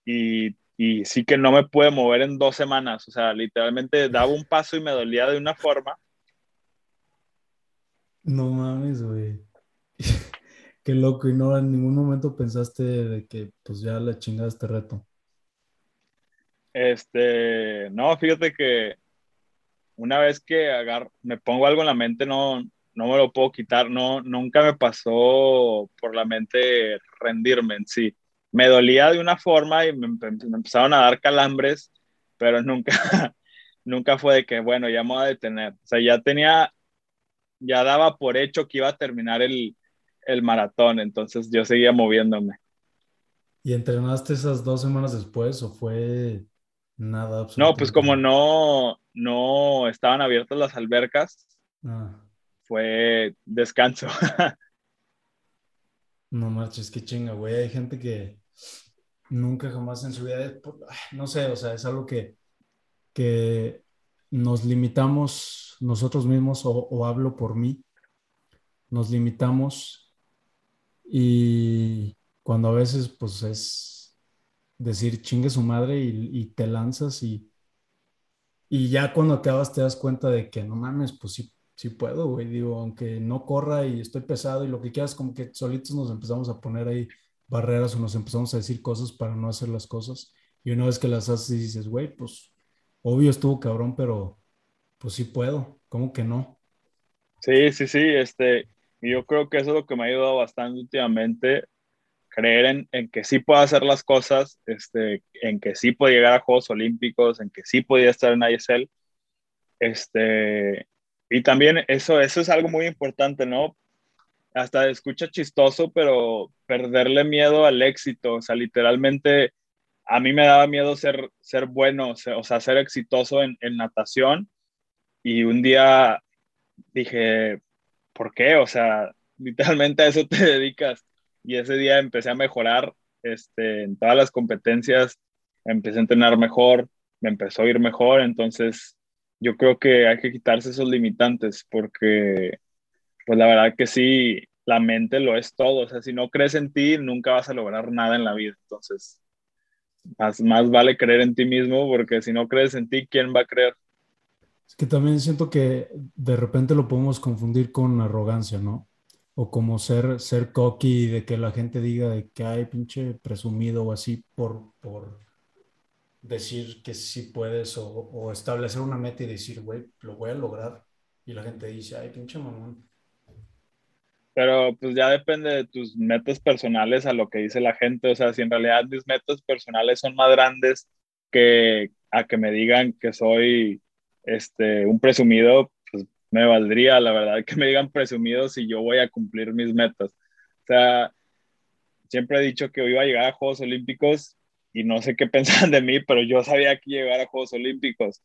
Y, y sí que no me pude mover en dos semanas, o sea, literalmente daba un paso y me dolía de una forma no mames, güey. Qué loco. Y no en ningún momento pensaste de que pues ya le chingaste este reto. Este, no, fíjate que una vez que agar me pongo algo en la mente, no, no me lo puedo quitar, no, nunca me pasó por la mente rendirme en sí. Me dolía de una forma y me, empezaron a dar calambres, pero nunca, nunca fue de que, bueno, ya me voy a detener. O sea, ya tenía, ya daba por hecho que iba a terminar el, el maratón, entonces yo seguía moviéndome. ¿Y entrenaste esas dos semanas después o fue nada? No, pues como no, no estaban abiertas las albercas, ah. fue descanso. no marches, qué chinga, güey. Hay gente que nunca jamás en su vida, no sé, o sea, es algo que, que nos limitamos nosotros mismos, o hablo por mí, nos limitamos y cuando a veces pues es decir chingue su madre y, te lanzas y, y ya cuando acabas te das cuenta de que no mames, pues sí, sí puedo, güey, digo, aunque no corra y estoy pesado y lo que quieras, como que solitos nos empezamos a poner ahí barreras o nos empezamos a decir cosas para no hacer las cosas. Y una vez que las haces dices, güey, pues obvio estuvo cabrón, pero pues sí puedo, ¿cómo que no? Sí, sí, sí, este, yo creo que eso es lo que me ha ayudado bastante últimamente, creer en, que sí puedo hacer las cosas, este, en que sí puedo llegar a Juegos Olímpicos, en que sí podía estar en ISL. Este, y también eso, eso es algo muy importante, ¿no? Hasta escucha chistoso, pero perderle miedo al éxito, o sea, literalmente a mí me daba miedo ser, ser bueno, o sea, ser exitoso en, en natación. Y un día dije, ¿por qué? O sea, literalmente a eso te dedicas. Y ese día empecé a mejorar este, en todas las competencias, empecé a entrenar mejor, me empezó a ir mejor, entonces yo creo que hay que quitarse esos limitantes porque pues la verdad que sí, la mente lo es todo, o sea, si no crees en ti, nunca vas a lograr nada en la vida, entonces más, vale creer en ti mismo porque si no crees en ti, ¿quién va a creer? Es que también siento que de repente lo podemos confundir con arrogancia, ¿no? o como ser, ser cocky, de que la gente diga de que hay pinche presumido o así por, por decir que sí puedes o, establecer una meta y decir, güey, lo voy a lograr. Y la gente dice, ay, pinche mamón. Pero pues ya depende de tus metas personales a lo que dice la gente. O sea, si en realidad mis metas personales son más grandes que a que me digan que soy este, un presumido, me valdría, la verdad, que me digan presumido si yo voy a cumplir mis metas. O sea, siempre he dicho que iba a llegar a Juegos Olímpicos y no sé qué pensaban de mí, pero yo sabía que llegar a Juegos Olímpicos.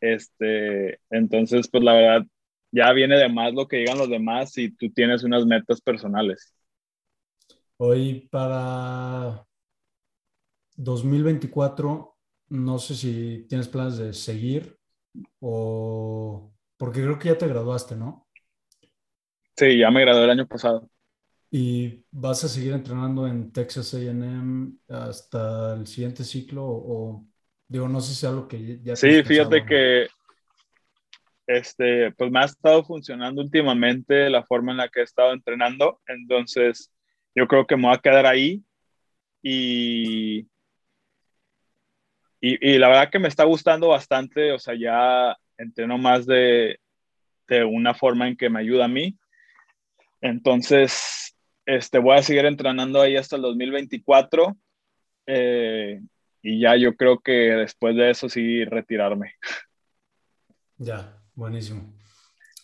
Este, entonces, pues la verdad, ya viene de más lo que digan los demás si tú tienes unas metas personales. Hoy para 2024, no sé si tienes planes de seguir o porque creo que ya te graduaste, ¿no? Sí, ya me gradué el año pasado. ¿Y vas a seguir entrenando en Texas AM hasta el siguiente ciclo? O, digo, no sé si es algo que ya... Sí, fíjate que este, pues me ha estado funcionando últimamente la forma en la que he estado entrenando. Entonces, yo creo que me voy a quedar ahí. Y, y, y la verdad que me está gustando bastante. O sea, ya entreno más de, de una forma en que me ayuda a mí. Entonces, este, voy a seguir entrenando ahí hasta el 2024 eh, y ya yo creo que después de eso sí retirarme. Ya, buenísimo.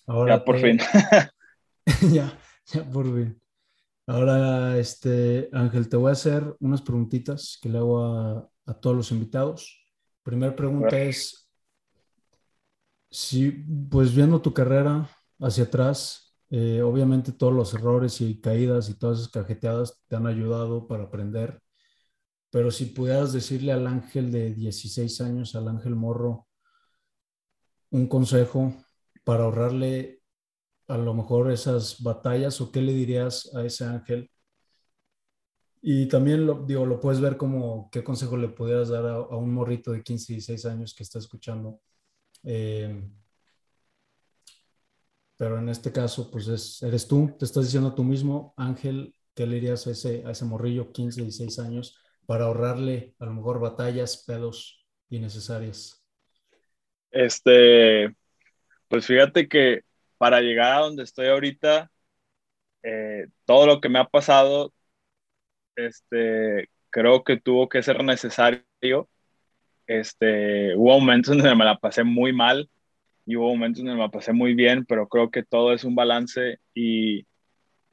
Ahora ya por fin. ya, ya por fin. Ahora, este, Ángel, te voy a hacer unas preguntitas que le hago a, a todos los invitados. Primera pregunta es, Sí, pues viendo tu carrera hacia atrás, eh, obviamente todos los errores y caídas y todas esas cajeteadas te han ayudado para aprender, pero si pudieras decirle al ángel de 16 años, al ángel morro, un consejo para ahorrarle a lo mejor esas batallas o qué le dirías a ese ángel y también lo, digo, lo puedes ver como qué consejo le pudieras dar a, un morrito de 15, 16 años que está escuchando eh, pero en este caso, pues es, eres tú, te estás diciendo tú mismo, Ángel, ¿qué le dirías a ese, a ese morrillo, 15, 16 años, para ahorrarle a lo mejor batallas, pedos innecesarias? Este, Pues fíjate que para llegar a donde estoy ahorita, eh, todo lo que me ha pasado, este, creo que tuvo que ser necesario. Este, hubo momentos donde me la pasé muy mal y hubo momentos donde me la pasé muy bien, pero creo que todo es un balance y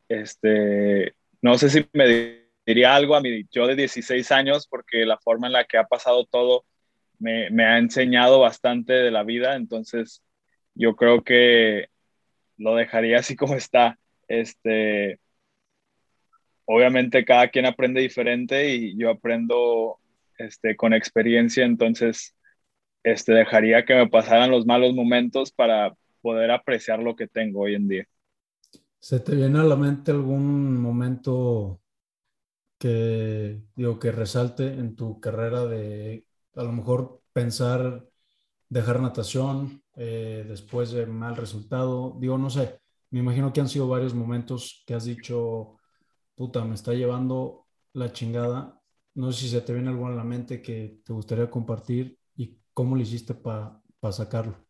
este, no sé si me diría algo a mi yo de 16 años, porque la forma en la que ha pasado todo me, me ha enseñado bastante de la vida, entonces yo creo que lo dejaría así como está. Este, obviamente cada quien aprende diferente y yo aprendo este, con experiencia, entonces este, dejaría que me pasaran los malos momentos para poder apreciar lo que tengo hoy en día. ¿Se te viene a la mente algún momento que, digo, que resalte en tu carrera de a lo mejor pensar dejar natación eh, después de mal resultado? Digo, no sé, me imagino que han sido varios momentos que has dicho, puta, me está llevando la chingada. No sé si se te viene algo a la mente que te gustaría compartir y cómo lo hiciste para sacarlo.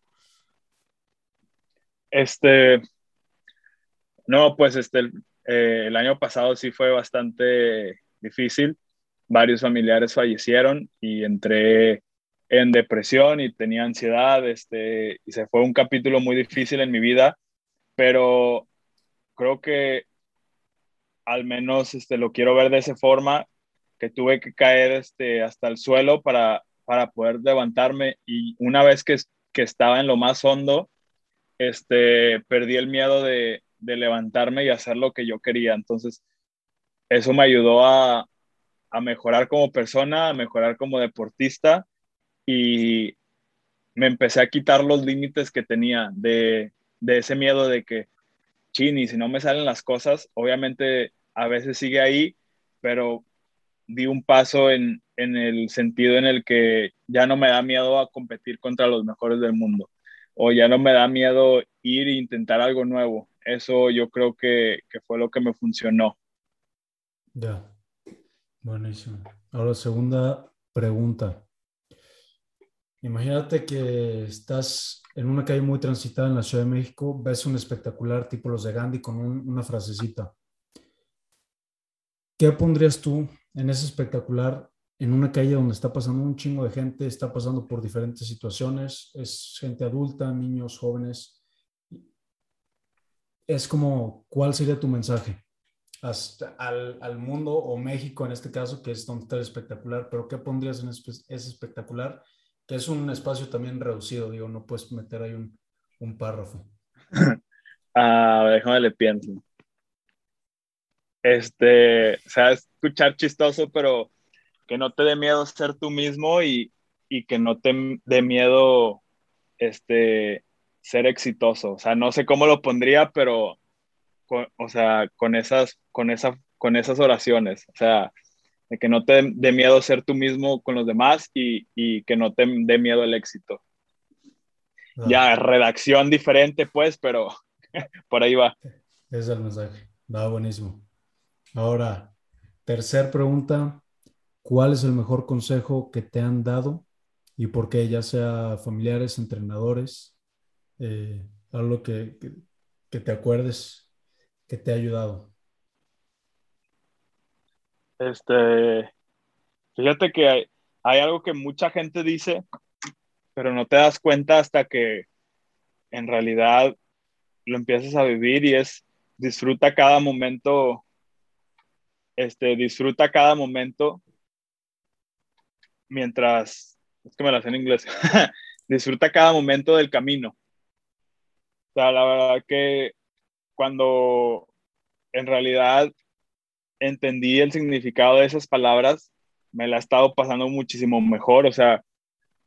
Este, no, pues este, eh, el año pasado sí fue bastante difícil. Varios familiares fallecieron y entré en depresión y tenía ansiedad, este, y se fue un capítulo muy difícil en mi vida, pero creo que al menos este, lo quiero ver de esa forma, que tuve que caer este, hasta el suelo para, para poder levantarme y una vez que, que estaba en lo más hondo, este, perdí el miedo de, de levantarme y hacer lo que yo quería. Entonces, eso me ayudó a, a mejorar como persona, a mejorar como deportista y me empecé a quitar los límites que tenía de, de ese miedo de que, chini, si no me salen las cosas, obviamente a veces sigue ahí, pero di un paso en, en el sentido en el que ya no me da miedo a competir contra los mejores del mundo o ya no me da miedo ir e intentar algo nuevo. Eso yo creo que, que fue lo que me funcionó. Ya, buenísimo. Ahora, segunda pregunta. Imagínate que estás en una calle muy transitada en la Ciudad de México, ves un espectacular tipo los de Gandhi con una frasecita. ¿Qué pondrías tú en ese espectacular en una calle donde está pasando un chingo de gente, está pasando por diferentes situaciones, es gente adulta, niños, jóvenes? Es como, ¿cuál sería tu mensaje? Al, al, mundo o México en este caso, que es donde está el espectacular, pero ¿qué pondrías en ese, espectacular? Que es un espacio también reducido, digo, no puedes meter ahí un, un párrafo. ah, déjame le pienso. Este, o sea, escuchar chistoso, pero que no te dé miedo ser tú mismo y, y que no te dé miedo este, ser exitoso. O sea, no sé cómo lo pondría, pero o sea, con esas, con, esa, con esas oraciones, o sea, de que no te dé miedo ser tú mismo con los demás y, y que no te dé miedo el éxito. Ah. Ya, redacción diferente, pues, pero por ahí va. Es el mensaje. Va buenísimo. Ahora, tercer pregunta. ¿Cuál es el mejor consejo que te han dado y por qué? Ya sea familiares, entrenadores, eh, algo que, que, que te acuerdes que te ha ayudado? Este, fíjate que hay, algo que mucha gente dice, pero no te das cuenta hasta que en realidad lo empiezas a vivir y es disfruta cada momento, este, disfruta cada momento mientras, es que me lo sé en inglés, disfruta cada momento del camino. O sea, la verdad que cuando en realidad entendí el significado de esas palabras, me la ha estado pasando muchísimo mejor. O sea,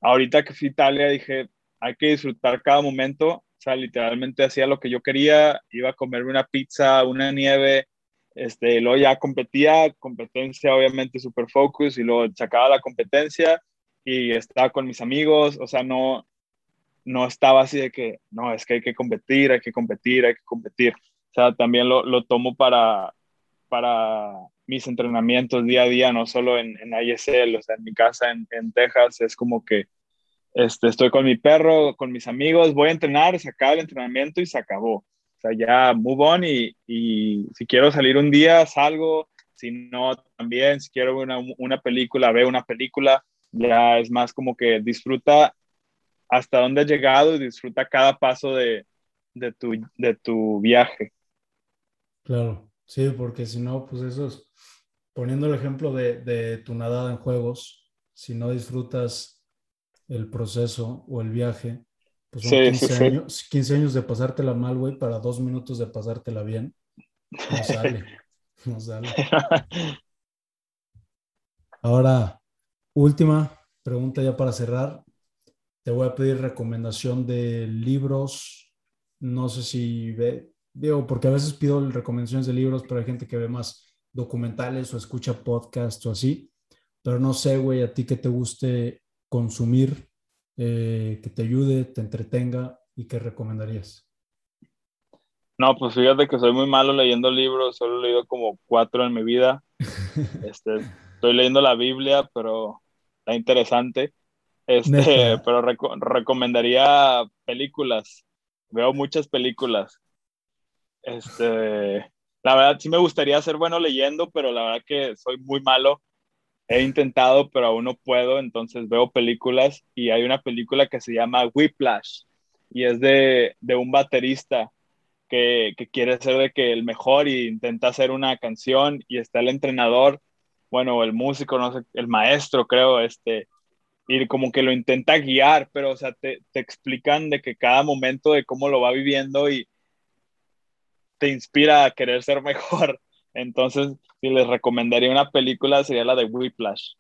ahorita que fui a Italia dije, hay que disfrutar cada momento. O sea, literalmente hacía lo que yo quería, iba a comerme una pizza, una nieve, este, luego ya competía, competencia obviamente super focus, y luego sacaba la competencia y estaba con mis amigos, o sea, no, no estaba así de que, no, es que hay que competir, hay que competir, hay que competir. O sea, también lo, lo tomo para, para mis entrenamientos día a día, no solo en, en ISL, o sea, en mi casa en, en, Texas, es como que este, estoy con mi perro, con mis amigos, voy a entrenar, se acaba el entrenamiento y se acabó. O sea, ya move on y, y si quiero salir un día, salgo, si no, también, si quiero una, una película, veo una película, ya es más como que disfruta hasta dónde has llegado y disfruta cada paso de, de, tu, de tu viaje. Claro, sí, porque si no, pues eso es, poniendo el ejemplo de, de tu nadada en juegos, si no disfrutas el proceso o el viaje, pues son Sí, 15, sí, sí. Años, 15 años de pasártela mal, güey, para dos minutos de pasártela bien. No sale, no sale. Ahora, última pregunta ya para cerrar. Te voy a pedir recomendación de libros. No sé si ve, digo, porque a veces pido recomendaciones de libros, pero hay gente que ve más documentales o escucha podcasts o así. Pero no sé, güey, a ti que te guste consumir, eh, que te ayude, te entretenga y que recomendarías. No, pues fíjate que soy muy malo leyendo libros, solo he leído como cuatro en mi vida. Este, estoy leyendo la Biblia, pero está interesante. Este, pero reco- recomendaría películas. Veo muchas películas. Este, la verdad sí me gustaría ser bueno leyendo, pero la verdad que soy muy malo. He intentado, pero aún no puedo, entonces veo películas y hay una película que se llama Whiplash y es de, de un baterista que, que quiere ser de que el mejor y intenta hacer una canción y está el entrenador, bueno, el músico, no sé, el maestro creo, este, y como que lo intenta guiar, pero o sea, te, te explican de que cada momento de cómo lo va viviendo y te inspira a querer ser mejor. Entonces, si les recomendaría una película sería la de Whiplash.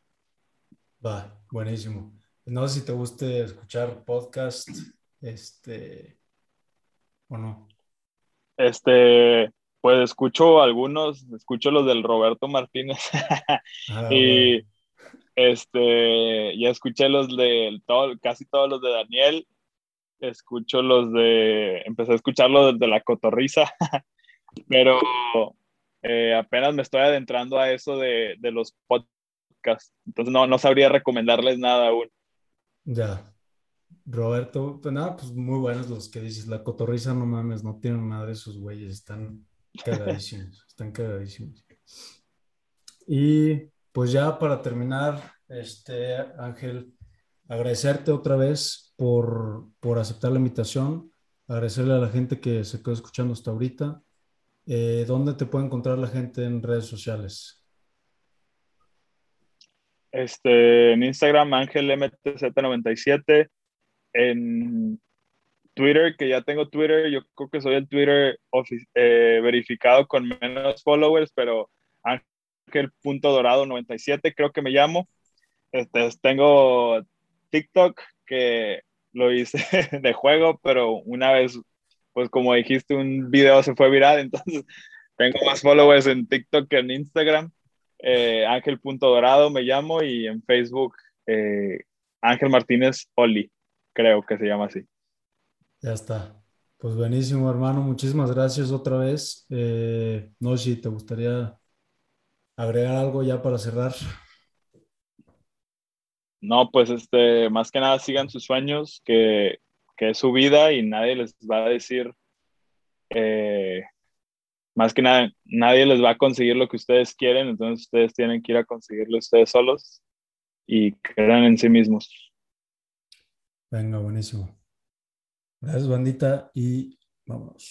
Va, buenísimo. No sé si te guste escuchar podcast, este, o no. Este, pues escucho algunos, escucho los del Roberto Martínez Ah, y bueno. Este, ya escuché los de todo, casi todos los de Daniel, escucho los de, empecé a escuchar los de la cotorriza, pero eh, apenas me estoy adentrando a eso de, de los podcasts, entonces no, no sabría recomendarles nada aún. Ya. Roberto, pues nada, pues muy buenos los que dices. La cotorriza, no mames, no tienen madre esos güeyes, están cagadísimos, están cagadísimos. Y pues ya para terminar, este Ángel, agradecerte otra vez por, por aceptar la invitación, agradecerle a la gente que se quedó escuchando hasta ahorita. Eh, ¿dónde te puede encontrar la gente en redes sociales? Este, en Instagram, Ángel MTZ97, en Twitter, que ya tengo Twitter, yo creo que soy el Twitter eh, verificado con menos followers, pero Ángel.dorado97 creo que me llamo. Este, tengo TikTok que lo hice de juego, pero una vez, pues como dijiste, un video se fue viral, entonces tengo más followers en TikTok que en Instagram. Eh, Ángel.dorado me llamo y en Facebook eh, Ángel Martínez Oli, creo que se llama así. Ya está. Pues buenísimo, hermano. Muchísimas gracias otra vez. Eh, no si te gustaría agregar algo ya para cerrar. No, pues este, más que nada sigan sus sueños, que, que es su vida y nadie les va a decir, eh, más que nada, nadie les va a conseguir lo que ustedes quieren, entonces ustedes tienen que ir a conseguirlo ustedes solos y crean en sí mismos. Venga, buenísimo. Gracias, bandita, y vámonos.